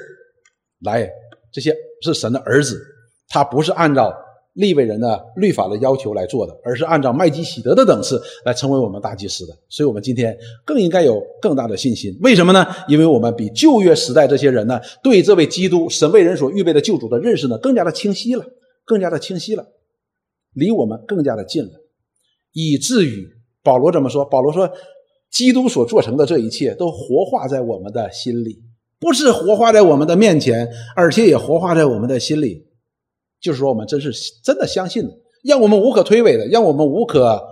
来，这些是神的儿子，他不是按照立位人的律法的要求来做的，而是按照麦基喜德的等次来成为我们大祭司的。所以，我们今天更应该有更大的信心。为什么呢？因为我们比旧约时代这些人呢，对这位基督神为人所预备的救主的认识呢，更加的清晰了，更加的清晰了，离我们更加的近了，以至于保罗怎么说？保罗说，基督所做成的这一切都活化在我们的心里，不是活化在我们的面前，而且也活化在我们的心里。就是说，我们真是真的相信了，让我们无可推诿的，让我们无可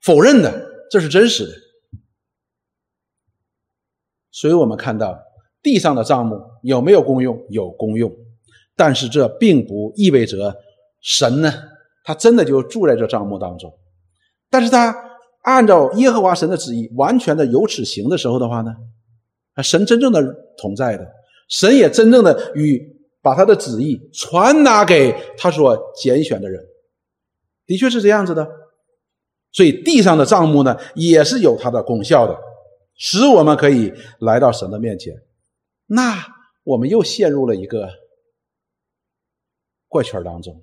否认的，这是真实的。所以我们看到地上的账目有没有公用？有公用，但是这并不意味着神呢，他真的就住在这账目当中。但是他按照耶和华神的旨意，完全的有此行的时候的话呢，啊，神真正的同在的，神也真正的与。把他的旨意传达给他所拣选的人，的确是这样子的。所以地上的账目呢，也是有它的功效的，使我们可以来到神的面前。那我们又陷入了一个怪圈当中。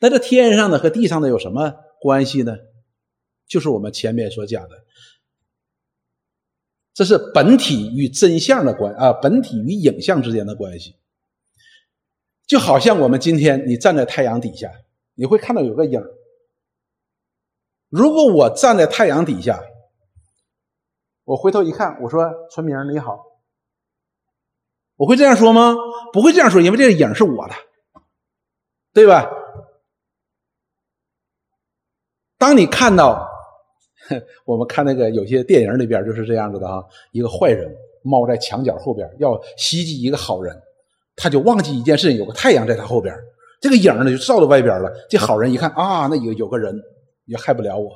那这天上的和地上的有什么关系呢？就是我们前面所讲的。这是本体与真相的关啊，本体与影像之间的关系，就好像我们今天你站在太阳底下，你会看到有个影如果我站在太阳底下，我回头一看，我说：“春明你好。”我会这样说吗？不会这样说，因为这个影是我的，对吧？当你看到。*laughs* 我们看那个有些电影里边就是这样子的啊，一个坏人猫在墙角后边要袭击一个好人，他就忘记一件事，有个太阳在他后边，这个影呢就照到外边了。这好人一看啊，那有有个人也害不了我。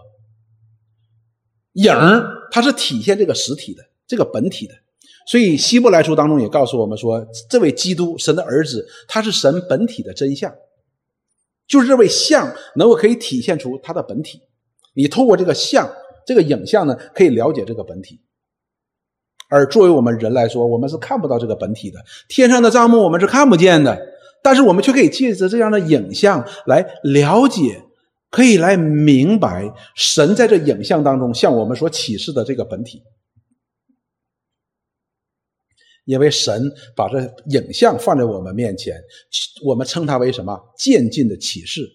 影它是体现这个实体的，这个本体的。所以希伯来书当中也告诉我们说，这位基督神的儿子，他是神本体的真相，就是这位像能够可以体现出他的本体。你透过这个像。这个影像呢，可以了解这个本体，而作为我们人来说，我们是看不到这个本体的。天上的账目我们是看不见的，但是我们却可以借着这样的影像来了解，可以来明白神在这影像当中向我们所启示的这个本体。因为神把这影像放在我们面前，我们称它为什么？渐进的启示，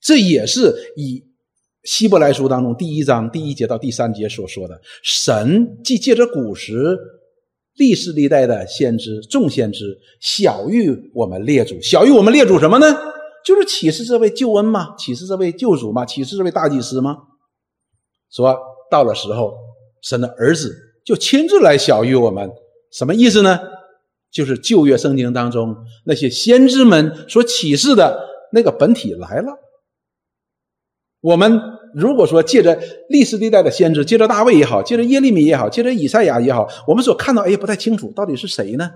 这也是以。希伯来书当中第一章第一节到第三节所说的，神既借着古时历世历代的先知众先知，小于我们列祖，小于我们列祖什么呢？就是启示这位救恩吗？启示这位救主吗？启示这位大祭司吗？说到了时候，神的儿子就亲自来小于我们，什么意思呢？就是旧约圣经当中那些先知们所启示的那个本体来了，我们。如果说借着历史历代的先知，借着大卫也好，借着耶利米也好，借着以赛亚也好，我们所看到，哎，不太清楚到底是谁呢？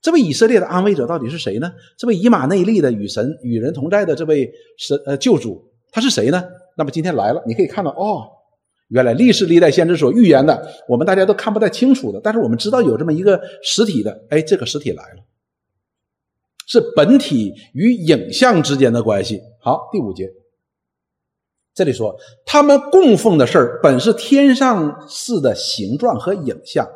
这位以色列的安慰者到底是谁呢？这位以马内利的与神与人同在的这位神呃救主，他是谁呢？那么今天来了，你可以看到，哦，原来历史历代先知所预言的，我们大家都看不太清楚的，但是我们知道有这么一个实体的，哎，这个实体来了，是本体与影像之间的关系。好，第五节。这里说，他们供奉的事儿本是天上似的形状和影像，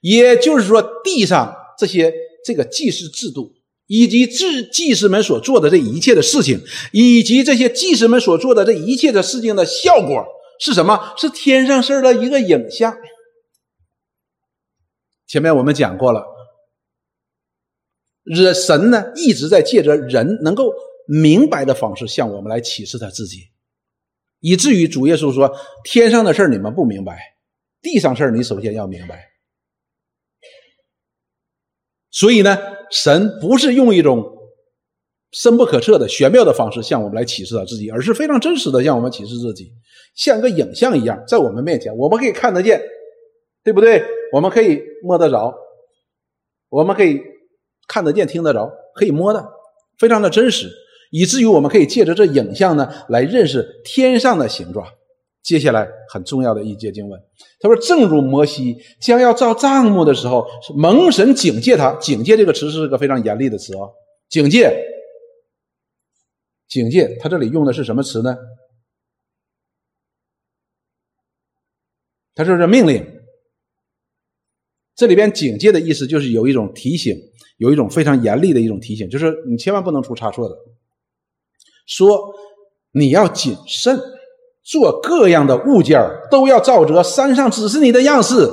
也就是说，地上这些这个祭祀制度，以及祭祭司们所做的这一切的事情，以及这些祭司们所做的这一切的事情的效果是什么？是天上事的一个影像。前面我们讲过了，人神呢一直在借着人能够明白的方式向我们来启示他自己。以至于主耶稣说：“天上的事你们不明白，地上事你首先要明白。”所以呢，神不是用一种深不可测的玄妙的方式向我们来启示他自己，而是非常真实的向我们启示自己，像个影像一样在我们面前，我们可以看得见，对不对？我们可以摸得着，我们可以看得见、听得着，可以摸的，非常的真实。以至于我们可以借着这影像呢，来认识天上的形状。接下来很重要的一节经文，他说：“正如摩西将要造帐幕的时候，蒙神警戒他，警戒这个词是个非常严厉的词哦，警戒警戒，他这里用的是什么词呢？他说是命令。这里边警戒的意思就是有一种提醒，有一种非常严厉的一种提醒，就是你千万不能出差错的。说你要谨慎，做各样的物件都要照着山上指示你的样式。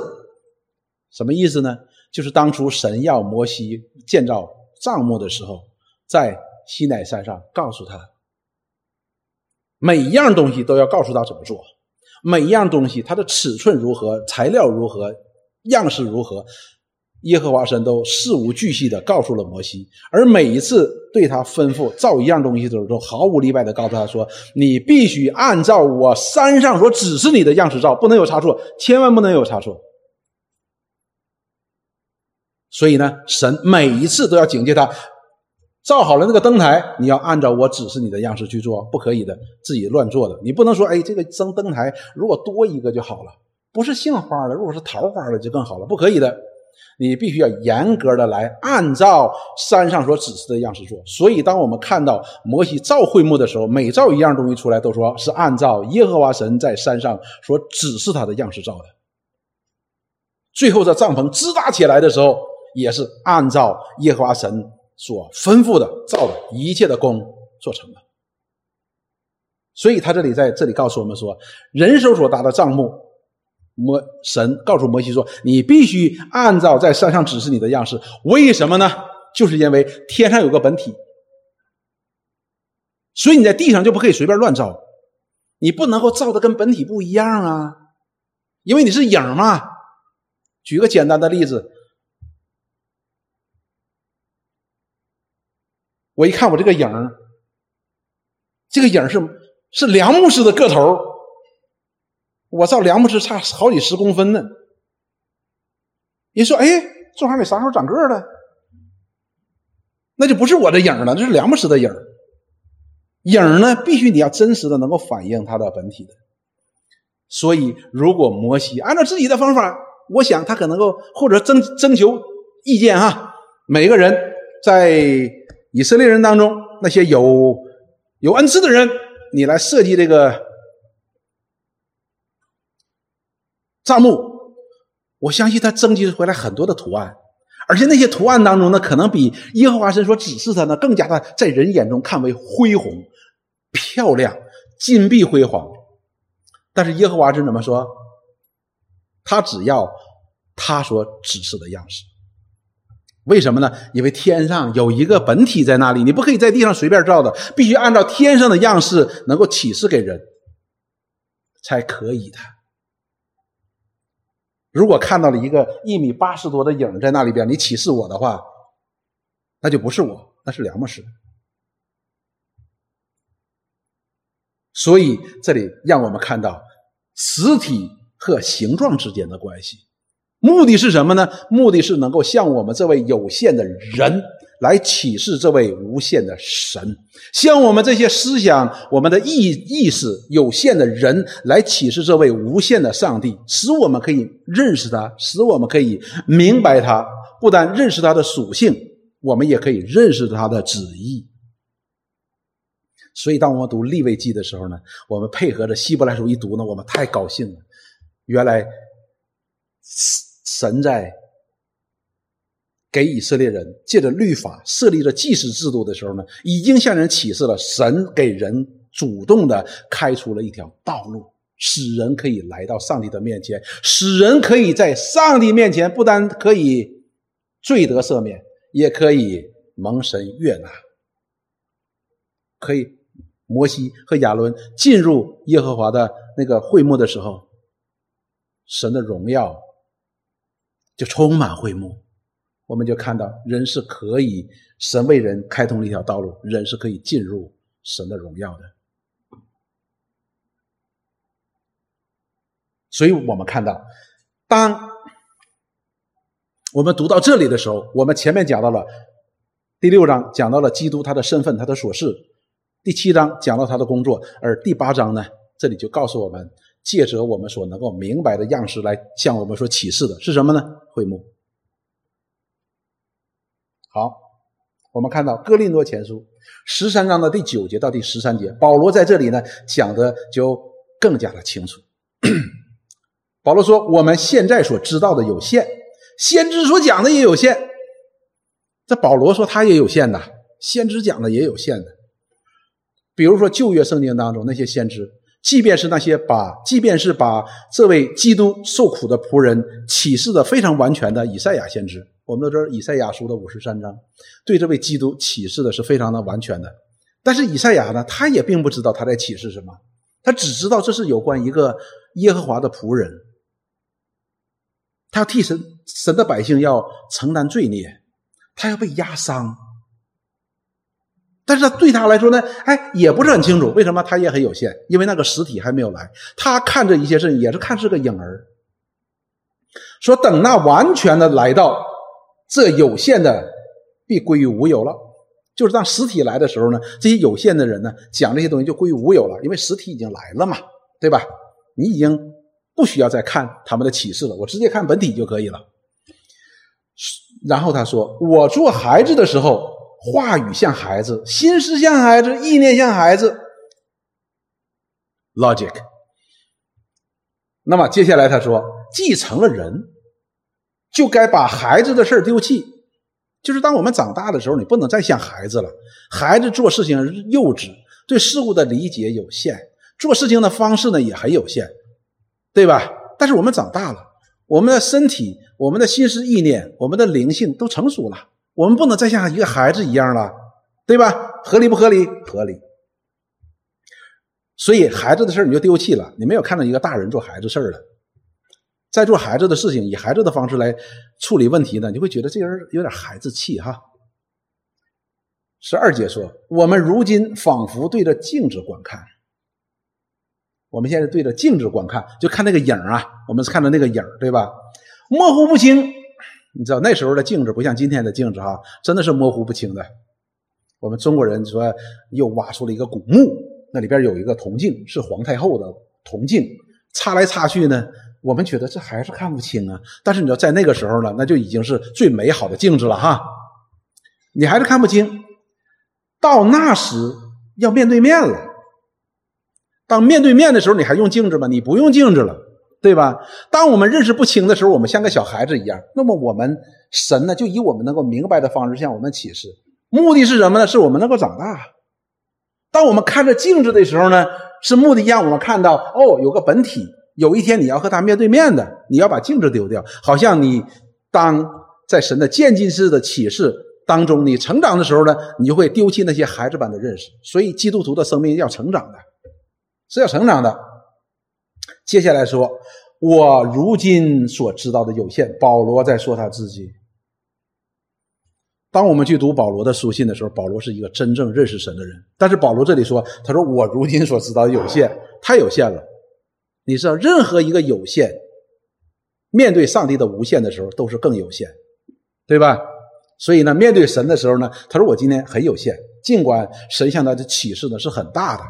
什么意思呢？就是当初神要摩西建造帐幕的时候，在西奈山上告诉他，每一样东西都要告诉他怎么做，每一样东西它的尺寸如何，材料如何。样式如何？耶和华神都事无巨细的告诉了摩西，而每一次对他吩咐造一样东西的时候，都毫无例外的告诉他说：“你必须按照我山上所指示你的样式造，不能有差错，千万不能有差错。”所以呢，神每一次都要警戒他，造好了那个灯台，你要按照我指示你的样式去做，不可以的，自己乱做的。你不能说：“哎，这个灯灯台如果多一个就好了。”不是杏花的，如果是桃花的就更好了。不可以的，你必须要严格的来按照山上所指示的样式做。所以，当我们看到摩西造会幕的时候，每造一样东西出来，都说是按照耶和华神在山上所指示他的样式造的。最后，这帐篷支搭起来的时候，也是按照耶和华神所吩咐的造的一切的工做成的。所以他这里在这里告诉我们说，人手所搭的帐幕。摩神告诉摩西说：“你必须按照在山上指示你的样式。为什么呢？就是因为天上有个本体，所以你在地上就不可以随便乱造。你不能够造的跟本体不一样啊，因为你是影嘛。举个简单的例子，我一看我这个影这个影是是梁牧师的个头。”我照梁木师差好几十公分呢。你说，哎，这玩意啥时候长个了？那就不是我的影了，这是梁木师的影影呢，必须你要真实的能够反映它的本体的。所以，如果摩西按照自己的方法，我想他可能够或者征征求意见哈。每个人在以色列人当中，那些有有恩赐的人，你来设计这个。帐幕，我相信他征集回来很多的图案，而且那些图案当中呢，可能比耶和华神所指示他呢更加的在人眼中看为恢宏、漂亮、金碧辉煌。但是耶和华神怎么说？他只要他所指示的样式。为什么呢？因为天上有一个本体在那里，你不可以在地上随便造的，必须按照天上的样式能够启示给人，才可以的。如果看到了一个一米八十多的影在那里边，你启示我的话，那就不是我，那是梁牧师。所以这里让我们看到实体和形状之间的关系，目的是什么呢？目的是能够向我们这位有限的人。来启示这位无限的神，向我们这些思想、我们的意意识有限的人来启示这位无限的上帝，使我们可以认识他，使我们可以明白他。不但认识他的属性，我们也可以认识他的旨意。所以，当我们读立位记的时候呢，我们配合着希伯来书一读呢，我们太高兴了。原来神在。给以色列人借着律法设立了祭祀制度的时候呢，已经向人启示了神给人主动的开出了一条道路，使人可以来到上帝的面前，使人可以在上帝面前不单可以罪得赦免，也可以蒙神悦纳。可以，摩西和亚伦进入耶和华的那个会幕的时候，神的荣耀就充满会幕。我们就看到，人是可以神为人开通了一条道路，人是可以进入神的荣耀的。所以我们看到，当我们读到这里的时候，我们前面讲到了第六章讲到了基督他的身份、他的所事；第七章讲到他的工作，而第八章呢，这里就告诉我们，借着我们所能够明白的样式来向我们所启示的是什么呢？会幕。好，我们看到哥林多前书十三章的第九节到第十三节，保罗在这里呢讲的就更加的清楚。*clears throat* 保罗说：“我们现在所知道的有限，先知所讲的也有限。”这保罗说他也有限的，先知讲的也有限的。比如说旧约圣经当中那些先知，即便是那些把，即便是把这位基督受苦的仆人启示的非常完全的以赛亚先知，我们都知道以赛亚书的五十三章，对这位基督启示的是非常的完全的。但是以赛亚呢，他也并不知道他在启示什么，他只知道这是有关一个耶和华的仆人，他要替神神的百姓要承担罪孽，他要被压伤。但是对他来说呢，哎，也不是很清楚为什么他也很有限，因为那个实体还没有来。他看这一切事也是看是个影儿。说等那完全的来到，这有限的必归于无有了。就是当实体来的时候呢，这些有限的人呢，讲这些东西就归于无有了，因为实体已经来了嘛，对吧？你已经不需要再看他们的启示了，我直接看本体就可以了。然后他说：“我做孩子的时候。”话语像孩子，心思像孩子，意念像孩子。Logic。那么接下来他说，继承了人，就该把孩子的事丢弃。就是当我们长大的时候，你不能再像孩子了。孩子做事情幼稚，对事物的理解有限，做事情的方式呢也很有限，对吧？但是我们长大了，我们的身体、我们的心思意念、我们的灵性都成熟了。我们不能再像一个孩子一样了，对吧？合理不合理？合理。所以孩子的事你就丢弃了，你没有看到一个大人做孩子事儿了，在做孩子的事情，以孩子的方式来处理问题呢，你会觉得这人有点孩子气哈。十二节说，我们如今仿佛对着镜子观看，我们现在对着镜子观看，就看那个影啊，我们是看到那个影对吧？模糊不清。你知道那时候的镜子不像今天的镜子哈，真的是模糊不清的。我们中国人说又挖出了一个古墓，那里边有一个铜镜，是皇太后的铜镜，擦来擦去呢，我们觉得这还是看不清啊。但是你知道在那个时候呢，那就已经是最美好的镜子了哈，你还是看不清。到那时要面对面了，当面对面的时候，你还用镜子吗？你不用镜子了。对吧？当我们认识不清的时候，我们像个小孩子一样。那么我们神呢，就以我们能够明白的方式向我们启示。目的是什么呢？是我们能够长大。当我们看着镜子的时候呢，是目的让我们看到哦，有个本体。有一天你要和他面对面的，你要把镜子丢掉。好像你当在神的渐进式的启示当中，你成长的时候呢，你就会丢弃那些孩子般的认识。所以基督徒的生命要成长的，是要成长的。接下来说，我如今所知道的有限。保罗在说他自己。当我们去读保罗的书信的时候，保罗是一个真正认识神的人。但是保罗这里说，他说我如今所知道的有限，太有限了。你知道，任何一个有限，面对上帝的无限的时候，都是更有限，对吧？所以呢，面对神的时候呢，他说我今天很有限，尽管神向他的启示呢是很大的。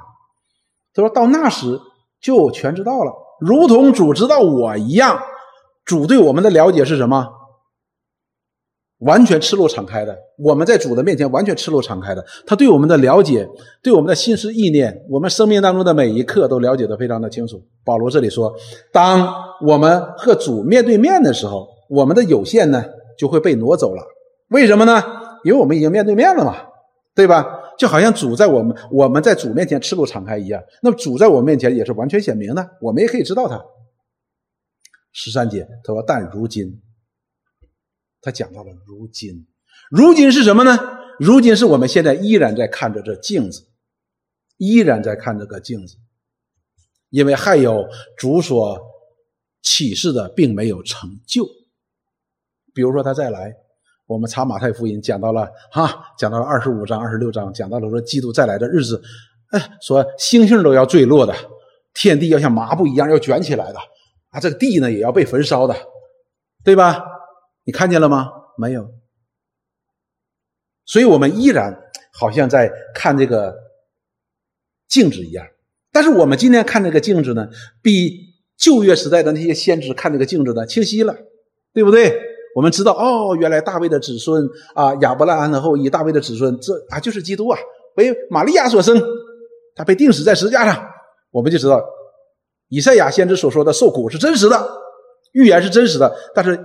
他说到那时。就全知道了，如同主知道我一样。主对我们的了解是什么？完全赤裸敞开的。我们在主的面前完全赤裸敞开的。他对我们的了解，对我们的心思意念，我们生命当中的每一刻都了解的非常的清楚。保罗这里说，当我们和主面对面的时候，我们的有限呢就会被挪走了。为什么呢？因为我们已经面对面了嘛，对吧？就好像主在我们我们在主面前赤裸敞开一样，那么主在我们面前也是完全显明的，我们也可以知道他。十三节他说：“但如今，他讲到了如今，如今是什么呢？如今是我们现在依然在看着这镜子，依然在看这个镜子，因为还有主所启示的并没有成就，比如说他再来。”我们查马太福音讲到了哈，讲到了二十五章、二十六章，讲到了说基督再来的日子，哎，说星星都要坠落的，天地要像麻布一样要卷起来的啊，这个地呢也要被焚烧的，对吧？你看见了吗？没有。所以我们依然好像在看这个镜子一样，但是我们今天看这个镜子呢，比旧约时代的那些先知看这个镜子呢清晰了，对不对？我们知道哦，原来大卫的子孙啊，亚伯拉罕的后裔，大卫的子孙，这啊就是基督啊，为玛利亚所生，他被钉死在石架上，我们就知道以赛亚先知所说的受苦是真实的，预言是真实的，但是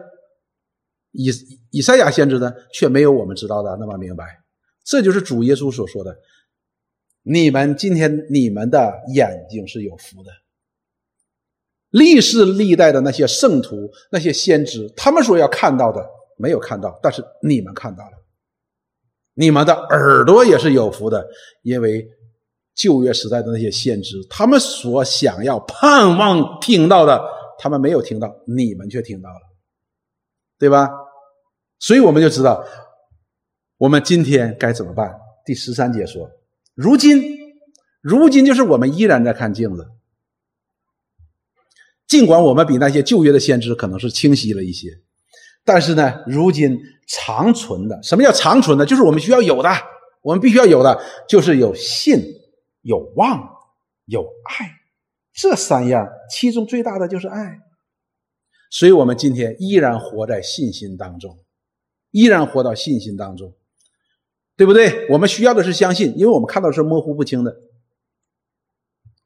以以赛亚先知呢，却没有我们知道的那么明白。这就是主耶稣所说的：“你们今天你们的眼睛是有福的。”历世历代的那些圣徒、那些先知，他们所要看到的没有看到，但是你们看到了。你们的耳朵也是有福的，因为旧约时代的那些先知，他们所想要盼望听到的，他们没有听到，你们却听到了，对吧？所以我们就知道，我们今天该怎么办？第十三节说：“如今，如今就是我们依然在看镜子。”尽管我们比那些旧约的先知可能是清晰了一些，但是呢，如今长存的，什么叫长存呢？就是我们需要有的，我们必须要有的，就是有信、有望、有爱，这三样，其中最大的就是爱。所以，我们今天依然活在信心当中，依然活到信心当中，对不对？我们需要的是相信，因为我们看到是模糊不清的，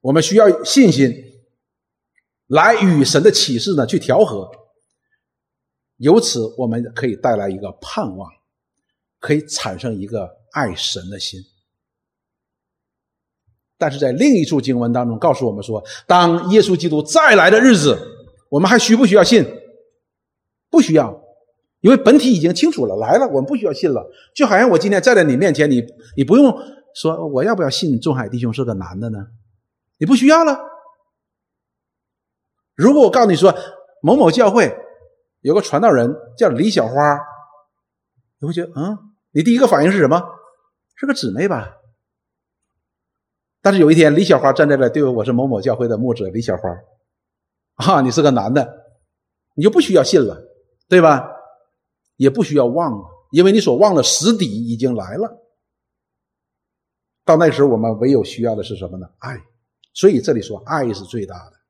我们需要信心。来与神的启示呢去调和，由此我们可以带来一个盼望，可以产生一个爱神的心。但是在另一处经文当中告诉我们说，当耶稣基督再来的日子，我们还需不需要信？不需要，因为本体已经清楚了，来了，我们不需要信了。就好像我今天站在你面前，你你不用说我要不要信仲海弟兄是个男的呢？你不需要了。如果我告诉你说某某教会有个传道人叫李小花，你会觉得嗯，你第一个反应是什么？是个姊妹吧？但是有一天李小花站在了，对我是某某教会的牧者李小花，啊，你是个男的，你就不需要信了，对吧？也不需要忘了，因为你所忘的实底已经来了。到那时候，我们唯有需要的是什么呢？爱。所以这里说爱是最大的。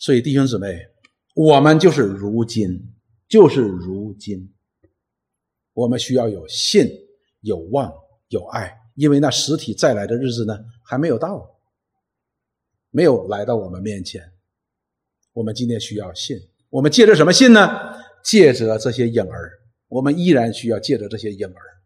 所以弟兄姊妹，我们就是如今，就是如今，我们需要有信、有望、有爱，因为那实体再来的日子呢还没有到，没有来到我们面前。我们今天需要信，我们借着什么信呢？借着这些影儿，我们依然需要借着这些影儿。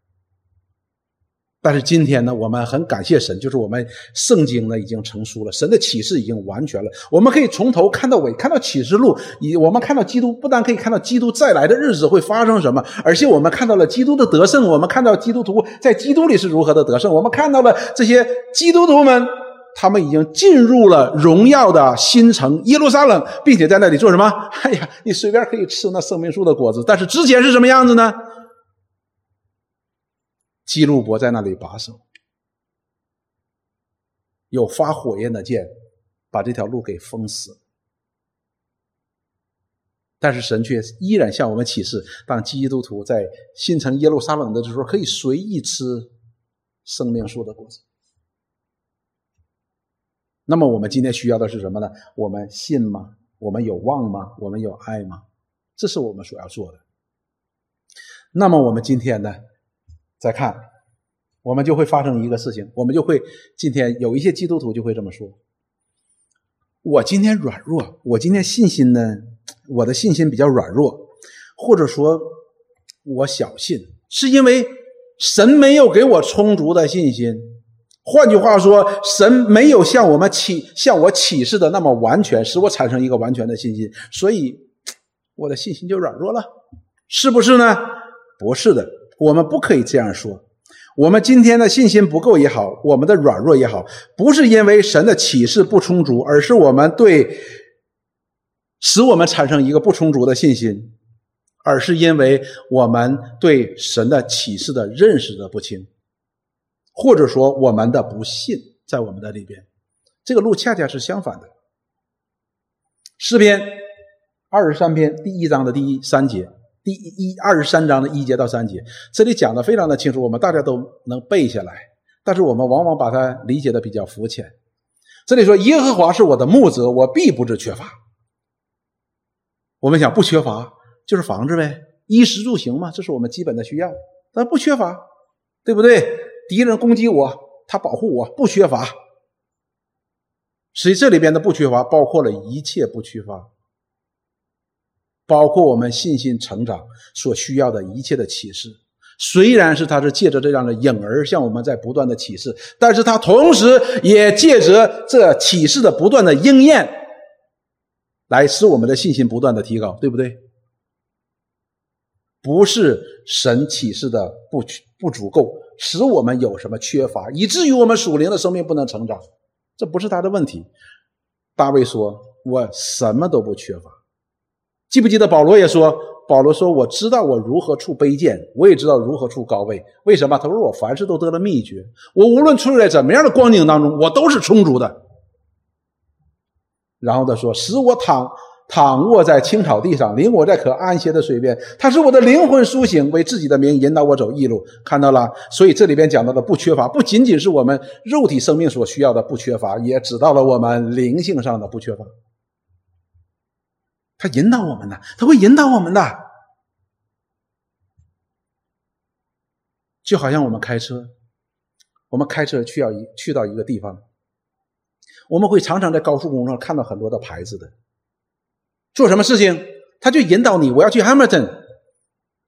但是今天呢，我们很感谢神，就是我们圣经呢已经成书了，神的启示已经完全了，我们可以从头看到尾，看到启示录，以我们看到基督，不但可以看到基督再来的日子会发生什么，而且我们看到了基督的得胜，我们看到基督徒在基督里是如何的得胜，我们看到了这些基督徒们，他们已经进入了荣耀的新城耶路撒冷，并且在那里做什么？*laughs* 哎呀，你随便可以吃那生命树的果子，但是之前是什么样子呢？基路伯在那里把守，有发火焰的剑，把这条路给封死。但是神却依然向我们启示：当基督徒在新城耶路撒冷的时候，可以随意吃生命树的果子。那么，我们今天需要的是什么呢？我们信吗？我们有望吗？我们有爱吗？这是我们所要做的。那么，我们今天呢？再看，我们就会发生一个事情，我们就会今天有一些基督徒就会这么说：我今天软弱，我今天信心呢，我的信心比较软弱，或者说我小信，是因为神没有给我充足的信心。换句话说，神没有向我们启向我启示的那么完全，使我产生一个完全的信心，所以我的信心就软弱了，是不是呢？不是的。我们不可以这样说，我们今天的信心不够也好，我们的软弱也好，不是因为神的启示不充足，而是我们对使我们产生一个不充足的信心，而是因为我们对神的启示的认识的不清，或者说我们的不信在我们的里边，这个路恰恰是相反的。诗篇二十三篇第一章的第一三节。第一二十三章的一节到三节，这里讲的非常的清楚，我们大家都能背下来。但是我们往往把它理解的比较肤浅。这里说：“耶和华是我的牧者，我必不致缺乏。”我们想不缺乏，就是房子呗，衣食住行嘛，这是我们基本的需要，但不缺乏，对不对？敌人攻击我，他保护我，不缺乏。所以这里边的不缺乏，包括了一切不缺乏，包括我们信心成长所需要的一切的启示。虽然是他是借着这样的影儿向我们在不断的启示，但是他同时也借着这启示的不断的应验，来使我们的信心不断的提高，对不对？不是神启示的不不足够，使我们有什么缺乏，以至于我们属灵的生命不能成长。这不是他的问题。大卫说：“我什么都不缺乏。”记不记得保罗也说：“保罗说，我知道我如何处卑贱，我也知道如何处高位。为什么？他说我凡事都得了秘诀。我无论处在怎么样的光景当中，我都是充足的。”然后他说：“使我躺。”躺卧在青草地上，领我在可安歇的水边。他使我的灵魂苏醒，为自己的名引导我走义路。看到了，所以这里边讲到的不缺乏，不仅仅是我们肉体生命所需要的不缺乏，也指到了我们灵性上的不缺乏。他引导我们的，他会引导我们的，就好像我们开车，我们开车去要一去到一个地方，我们会常常在高速公路上看到很多的牌子的。做什么事情，他就引导你。我要去 Hamilton，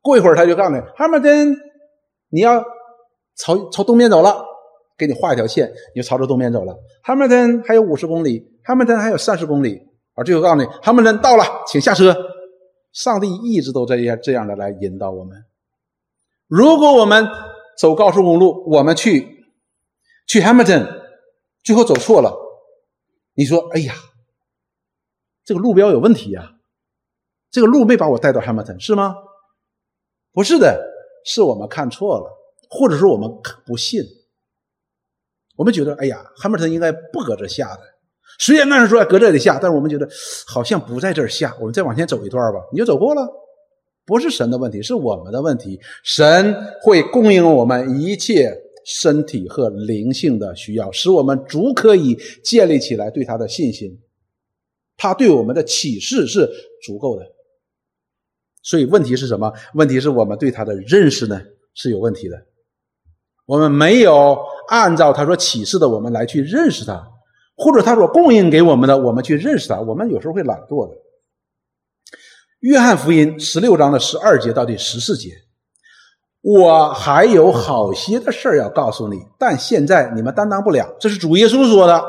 过一会儿他就告诉你，Hamilton，你要朝朝东边走了，给你画一条线，你就朝着东边走了。Hamilton 还有五十公里，Hamilton 还有三十公里，而，最后告诉你，Hamilton 到了，请下车。上帝一直都这样这样的来引导我们。如果我们走高速公路，我们去去 Hamilton，最后走错了，你说，哎呀。这个路标有问题呀，这个路没把我带到 Hamilton 是吗？不是的，是我们看错了，或者说我们不信。我们觉得，哎呀，Hamilton 应该不搁这下的。虽然那人说搁这里下，但是我们觉得好像不在这儿下。我们再往前走一段吧，你就走过了。不是神的问题，是我们的问题。神会供应我们一切身体和灵性的需要，使我们足可以建立起来对他的信心。他对我们的启示是足够的，所以问题是什么？问题是我们对他的认识呢是有问题的。我们没有按照他说启示的我们来去认识他，或者他所供应给我们的我们去认识他。我们有时候会懒惰的。约翰福音十六章的十二节到第十四节，我还有好些的事儿要告诉你，但现在你们担当不了。这是主耶稣说的。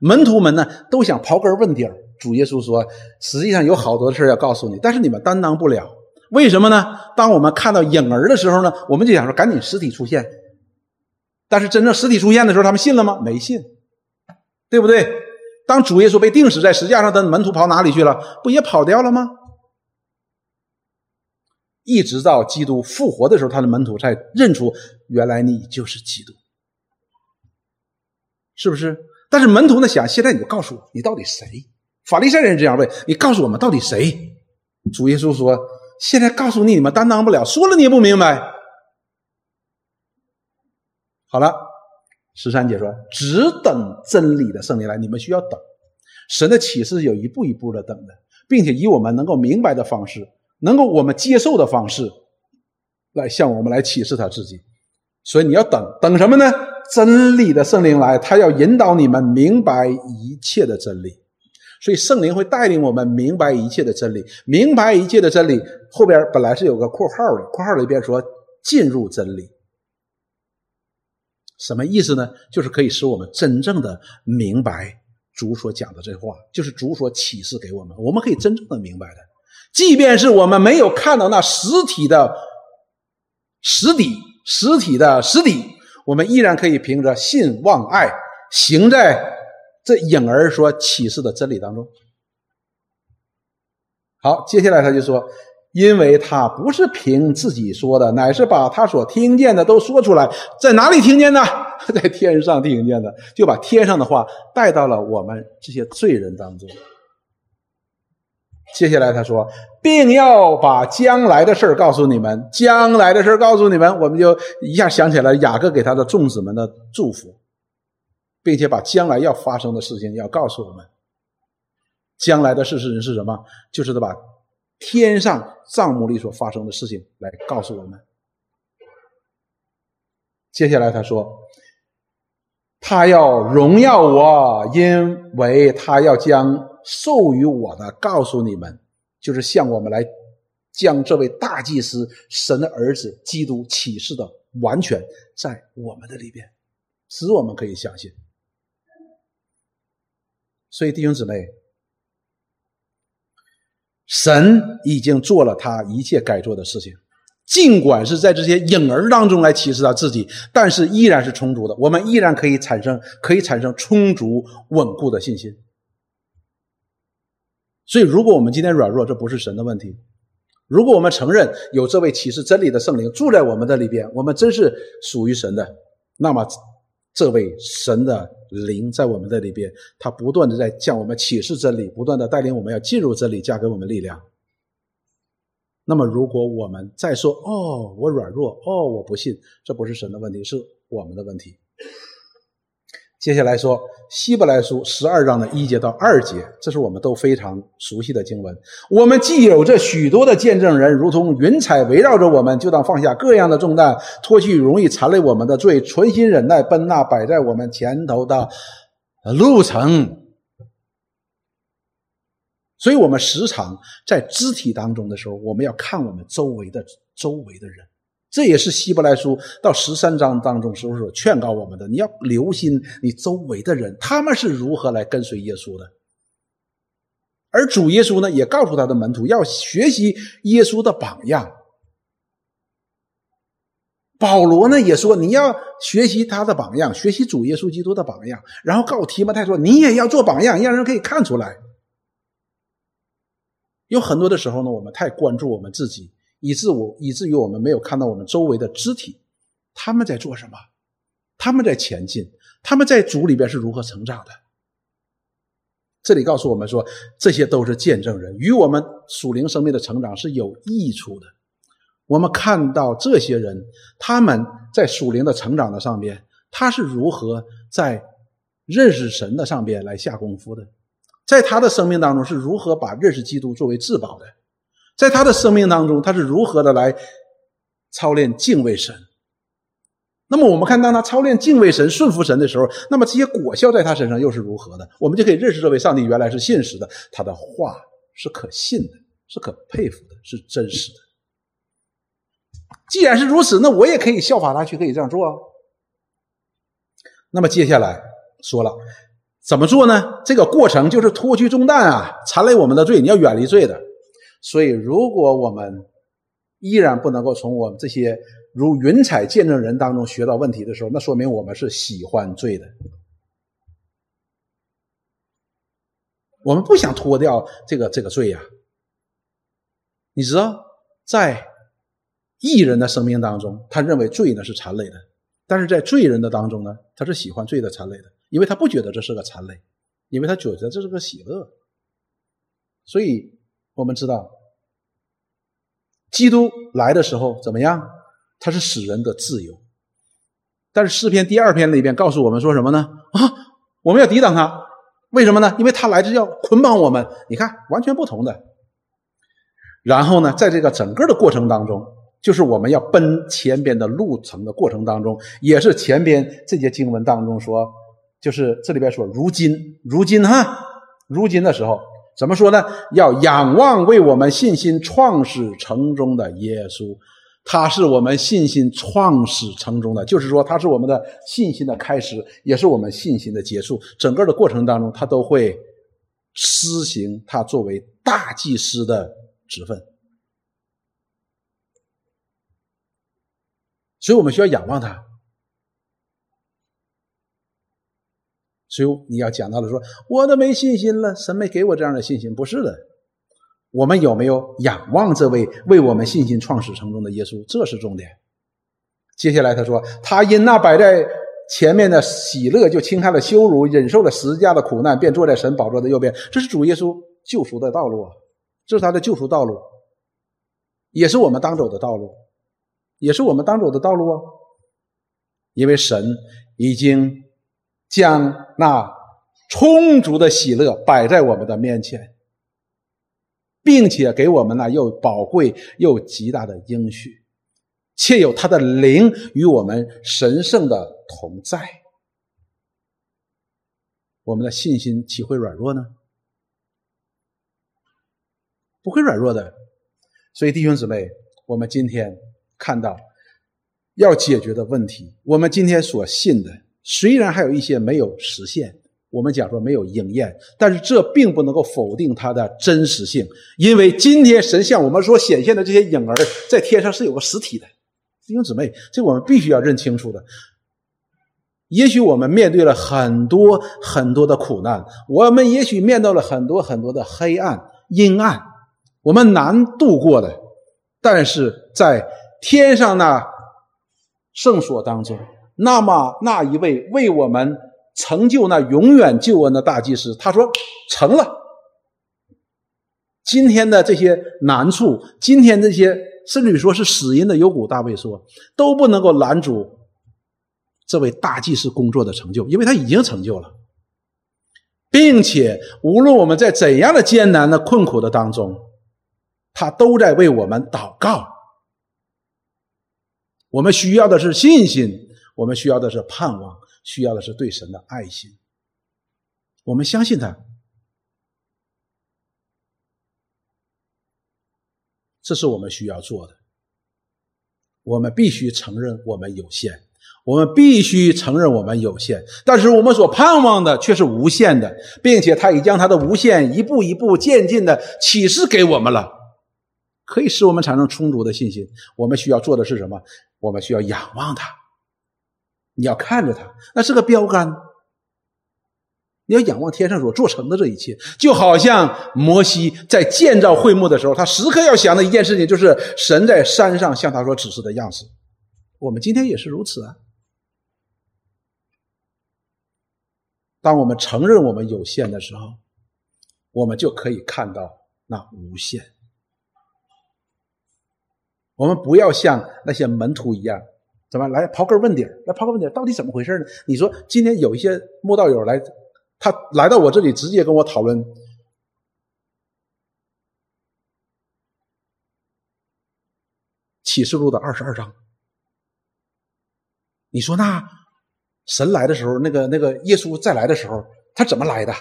门徒们呢都想刨根问底儿。主耶稣说：“实际上有好多的事要告诉你，但是你们担当不了。为什么呢？当我们看到影儿的时候呢，我们就想说赶紧实体出现。但是真正实体出现的时候，他们信了吗？没信，对不对？当主耶稣被钉死在石架上，的门徒跑哪里去了？不也跑掉了吗？一直到基督复活的时候，他的门徒才认出原来你就是基督，是不是？但是门徒呢想，现在你就告诉我，你到底谁？”法利赛人这样问你：“告诉我们到底谁？”主耶稣说：“现在告诉你，你们担当不了。说了你也不明白。”好了，十三节说：“只等真理的圣灵来，你们需要等。神的启示有一步一步的等的，并且以我们能够明白的方式，能够我们接受的方式，来向我们来启示他自己。所以你要等等什么呢？真理的圣灵来，他要引导你们明白一切的真理。”所以圣灵会带领我们明白一切的真理，明白一切的真理。后边本来是有个括号的，括号里边说进入真理，什么意思呢？就是可以使我们真正的明白主所讲的这话，就是主所启示给我们，我们可以真正的明白的。即便是我们没有看到那实体的实底、实体的实底，我们依然可以凭着信望爱行在。这影儿所启示的真理当中，好，接下来他就说，因为他不是凭自己说的，乃是把他所听见的都说出来，在哪里听见的？*laughs* 在天上听见的，就把天上的话带到了我们这些罪人当中。接下来他说，并要把将来的事告诉你们，将来的事告诉你们，我们就一下想起来雅各给他的众子们的祝福。并且把将来要发生的事情要告诉我们。将来的事实是什么？就是他把天上帐幕里所发生的事情来告诉我们。接下来他说：“他要荣耀我，因为他要将授予我的告诉你们，就是向我们来将这位大祭司、神的儿子基督启示的完全在我们的里边，使我们可以相信。所以弟兄姊妹，神已经做了他一切该做的事情。”尽管是在这些影儿当中来启示他自己，但是依然是充足的。我们依然可以产生，可以产生充足稳固的信心。所以，如果我们今天软弱，这不是神的问题；如果我们承认有这位启示真理的圣灵住在我们的里边，我们真是属于神的，那么这位神的灵在我们这里边，他不断的在向我们启示真理，不断的带领我们要进入真理，加给我们力量。那么，如果我们再说“哦，我软弱，哦，我不信”，这不是神的问题，是我们的问题。接下来说《希伯来书》十二章的一节到二节，这是我们都非常熟悉的经文。我们既有这许多的见证人，如同云彩围绕着我们，就当放下各样的重担，脱去容易缠累我们的罪，存心忍耐，奔那摆在我们前头的路程。所以，我们时常在肢体当中的时候，我们要看我们周围的周围的人。这也是希伯来书到十三章当中时候所劝告我们的：你要留心你周围的人，他们是如何来跟随耶稣的。而主耶稣呢，也告诉他的门徒要学习耶稣的榜样。保罗呢，也说你要学习他的榜样，学习主耶稣基督的榜样。然后告诉提摩太说，你也要做榜样，让人可以看出来。有很多的时候呢，我们太关注我们自己，以致我以至于我们没有看到我们周围的肢体，他们在做什么，他们在前进，他们在主里边是如何成长的。这里告诉我们说，这些都是见证人，与我们属灵生命的成长是有益处的。我们看到这些人，他们在属灵的成长的上边，他是如何在认识神的上边来下功夫的。在他的生命当中是如何把认识基督作为至宝的？在他的生命当中，他是如何的来操练敬畏神？那么我们看，当他操练敬畏神、顺服神的时候，那么这些果效在他身上又是如何的？我们就可以认识这位上帝原来是信实的，他的话是可信的，是可佩服的，是真实的。既然是如此，那我也可以效法他去，可以这样做。那么接下来说了。怎么做呢？这个过程就是脱去重担啊，缠累我们的罪，你要远离罪的。所以，如果我们依然不能够从我们这些如云彩见证人当中学到问题的时候，那说明我们是喜欢罪的。我们不想脱掉这个这个罪呀。你知道，在艺人的生命当中，他认为罪呢是残累的；但是在罪人的当中呢，他是喜欢罪的残累的。因为他不觉得这是个残累，因为他觉得这是个喜乐，所以我们知道，基督来的时候怎么样？他是使人的自由。但是诗篇第二篇里边告诉我们说什么呢？啊，我们要抵挡他，为什么呢？因为他来是要捆绑我们。你看，完全不同的。然后呢，在这个整个的过程当中，就是我们要奔前边的路程的过程当中，也是前边这些经文当中说。就是这里边说，如今，如今哈，如今的时候，怎么说呢？要仰望为我们信心创始成终的耶稣，他是我们信心创始成终的，就是说，他是我们的信心的开始，也是我们信心的结束。整个的过程当中，他都会施行他作为大祭司的职分，所以我们需要仰望他。所以你要讲到了，说我都没信心了，神没给我这样的信心，不是的。我们有没有仰望这位为我们信心创始成终的耶稣？这是重点。接下来他说，他因那摆在前面的喜乐，就轻看了羞辱，忍受了十字架的苦难，便坐在神宝座的右边。这是主耶稣救赎的道路啊，这是他的救赎道路，也是我们当走的道路，也是我们当走的道路啊。因为神已经。将那充足的喜乐摆在我们的面前，并且给我们呢又宝贵又极大的应许，且有他的灵与我们神圣的同在，我们的信心岂会软弱呢？不会软弱的。所以弟兄姊妹，我们今天看到要解决的问题，我们今天所信的，虽然还有一些没有实现。我们讲说没有应验，但是这并不能够否定它的真实性，因为今天神像我们所显现的这些影儿，在天上是有个实体的。弟兄姊妹，这我们必须要认清楚的。也许我们面对了很多很多的苦难，我们也许面对了很多很多的黑暗阴暗，我们难度过的，但是在天上那圣所当中，那么那一位为我们。成就那永远救恩的大祭司，他说成了。今天的这些难处，今天这些甚至说是死因的幽谷，大卫说都不能够拦阻这位大祭司工作的成就，因为他已经成就了，并且无论我们在怎样的艰难的困苦的当中，他都在为我们祷告。我们需要的是信心，我们需要的是盼望。需要的是对神的爱心，我们相信他，这是我们需要做的。我们必须承认我们有限，我们必须承认我们有限，但是我们所盼望的却是无限的，并且他已将他的无限一步一步渐进的启示给我们了，可以使我们产生充足的信心。我们需要做的是什么？我们需要仰望他。你要看着它，那是个标杆。你要仰望天上所做成的这一切，就好像摩西在建造会幕的时候，他时刻要想的一件事情，就是神在山上向他所指示的样式。我们今天也是如此啊。当我们承认我们有限的时候，我们就可以看到那无限。我们不要像那些门徒一样。怎么来刨根问底来刨根问底到底怎么回事呢？你说今天有一些慕道友来，他来到我这里，直接跟我讨论启示录的二十二章。你说那神来的时候，那个那个耶稣再来的时候，他怎么来的？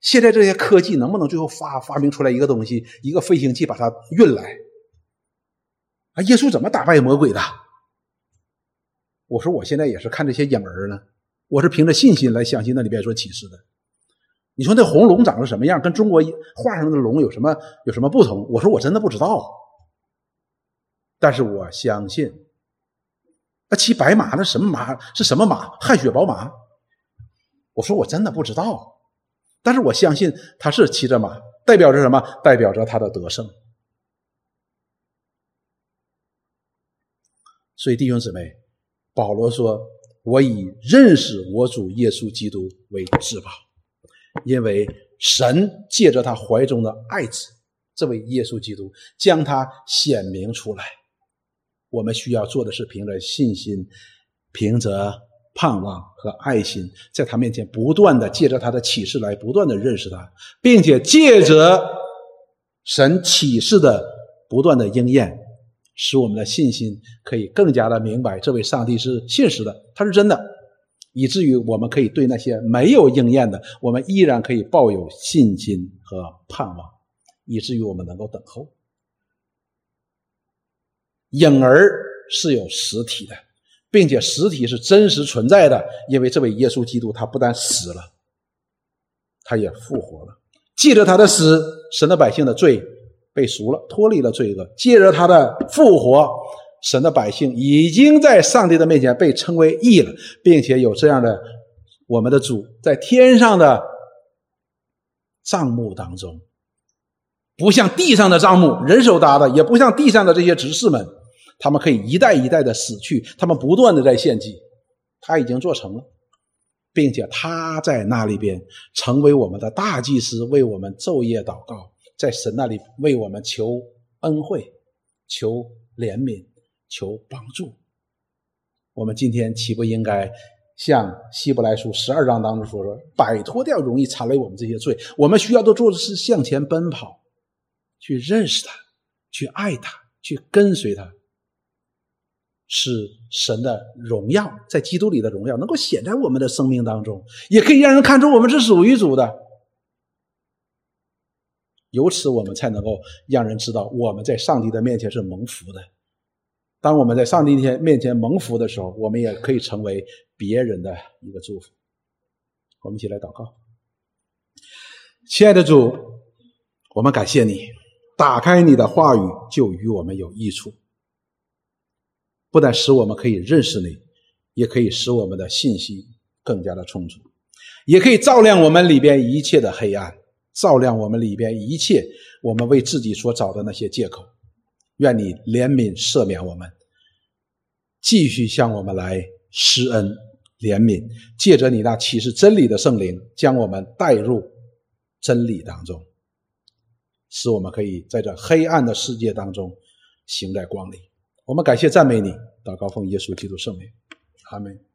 现在这些科技能不能最后发发明出来一个东西，一个飞行器把它运来？啊，耶稣怎么打败魔鬼的？我说我现在也是看这些影儿呢，我是凭着信心来相信那里边所启示的。你说那红龙长得什么样，跟中国画上的龙有什么有什么不同？我说我真的不知道，但是我相信。那骑白马那什么马是什么马？汗血宝马。我说我真的不知道，但是我相信他是骑着马，代表着什么？代表着他的得胜。所以弟兄姊妹。保罗说：“我以认识我主耶稣基督为至宝，因为神借着他怀中的爱子，这位耶稣基督，将他显明出来。我们需要做的是凭着信心，凭着盼望和爱心，在他面前不断的借着他的启示来不断的认识他，并且借着神启示的不断的应验。”使我们的信心可以更加的明白，这位上帝是信实的，他是真的，以至于我们可以对那些没有应验的，我们依然可以抱有信心和盼望，以至于我们能够等候。影儿是有实体的，并且实体是真实存在的，因为这位耶稣基督他不但死了，他也复活了，借着他的死，神的百姓的罪。被赎了，脱离了罪恶，借着他的复活，神的百姓已经在上帝的面前被称为义了，并且有这样的我们的主在天上的账目当中，不像地上的账目，人手搭的，也不像地上的这些执事们，他们可以一代一代的死去，他们不断的在献祭，他已经做成了，并且他在那里边成为我们的大祭司，为我们昼夜祷告。在神那里为我们求恩惠、求怜悯、求帮助。我们今天岂不应该像希伯来书十二章当中说说，摆脱掉容易缠累我们这些罪？我们需要的做的是向前奔跑，去认识他，去爱他，去跟随他，使神的荣耀在基督里的荣耀能够显在我们的生命当中，也可以让人看出我们是属于主的。由此，我们才能够让人知道我们在上帝的面前是蒙福的。当我们在上帝面面前蒙福的时候，我们也可以成为别人的一个祝福。我们一起来祷告，亲爱的主，我们感谢你，打开你的话语就与我们有益处，不但使我们可以认识你，也可以使我们的信息更加的充足，也可以照亮我们里边一切的黑暗。照亮我们里边一切，我们为自己所找的那些借口。愿你怜悯赦免我们，继续向我们来施恩怜悯，借着你那启示真理的圣灵，将我们带入真理当中，使我们可以在这黑暗的世界当中行在光里。我们感谢赞美你，祷告奉耶稣基督圣名，阿门。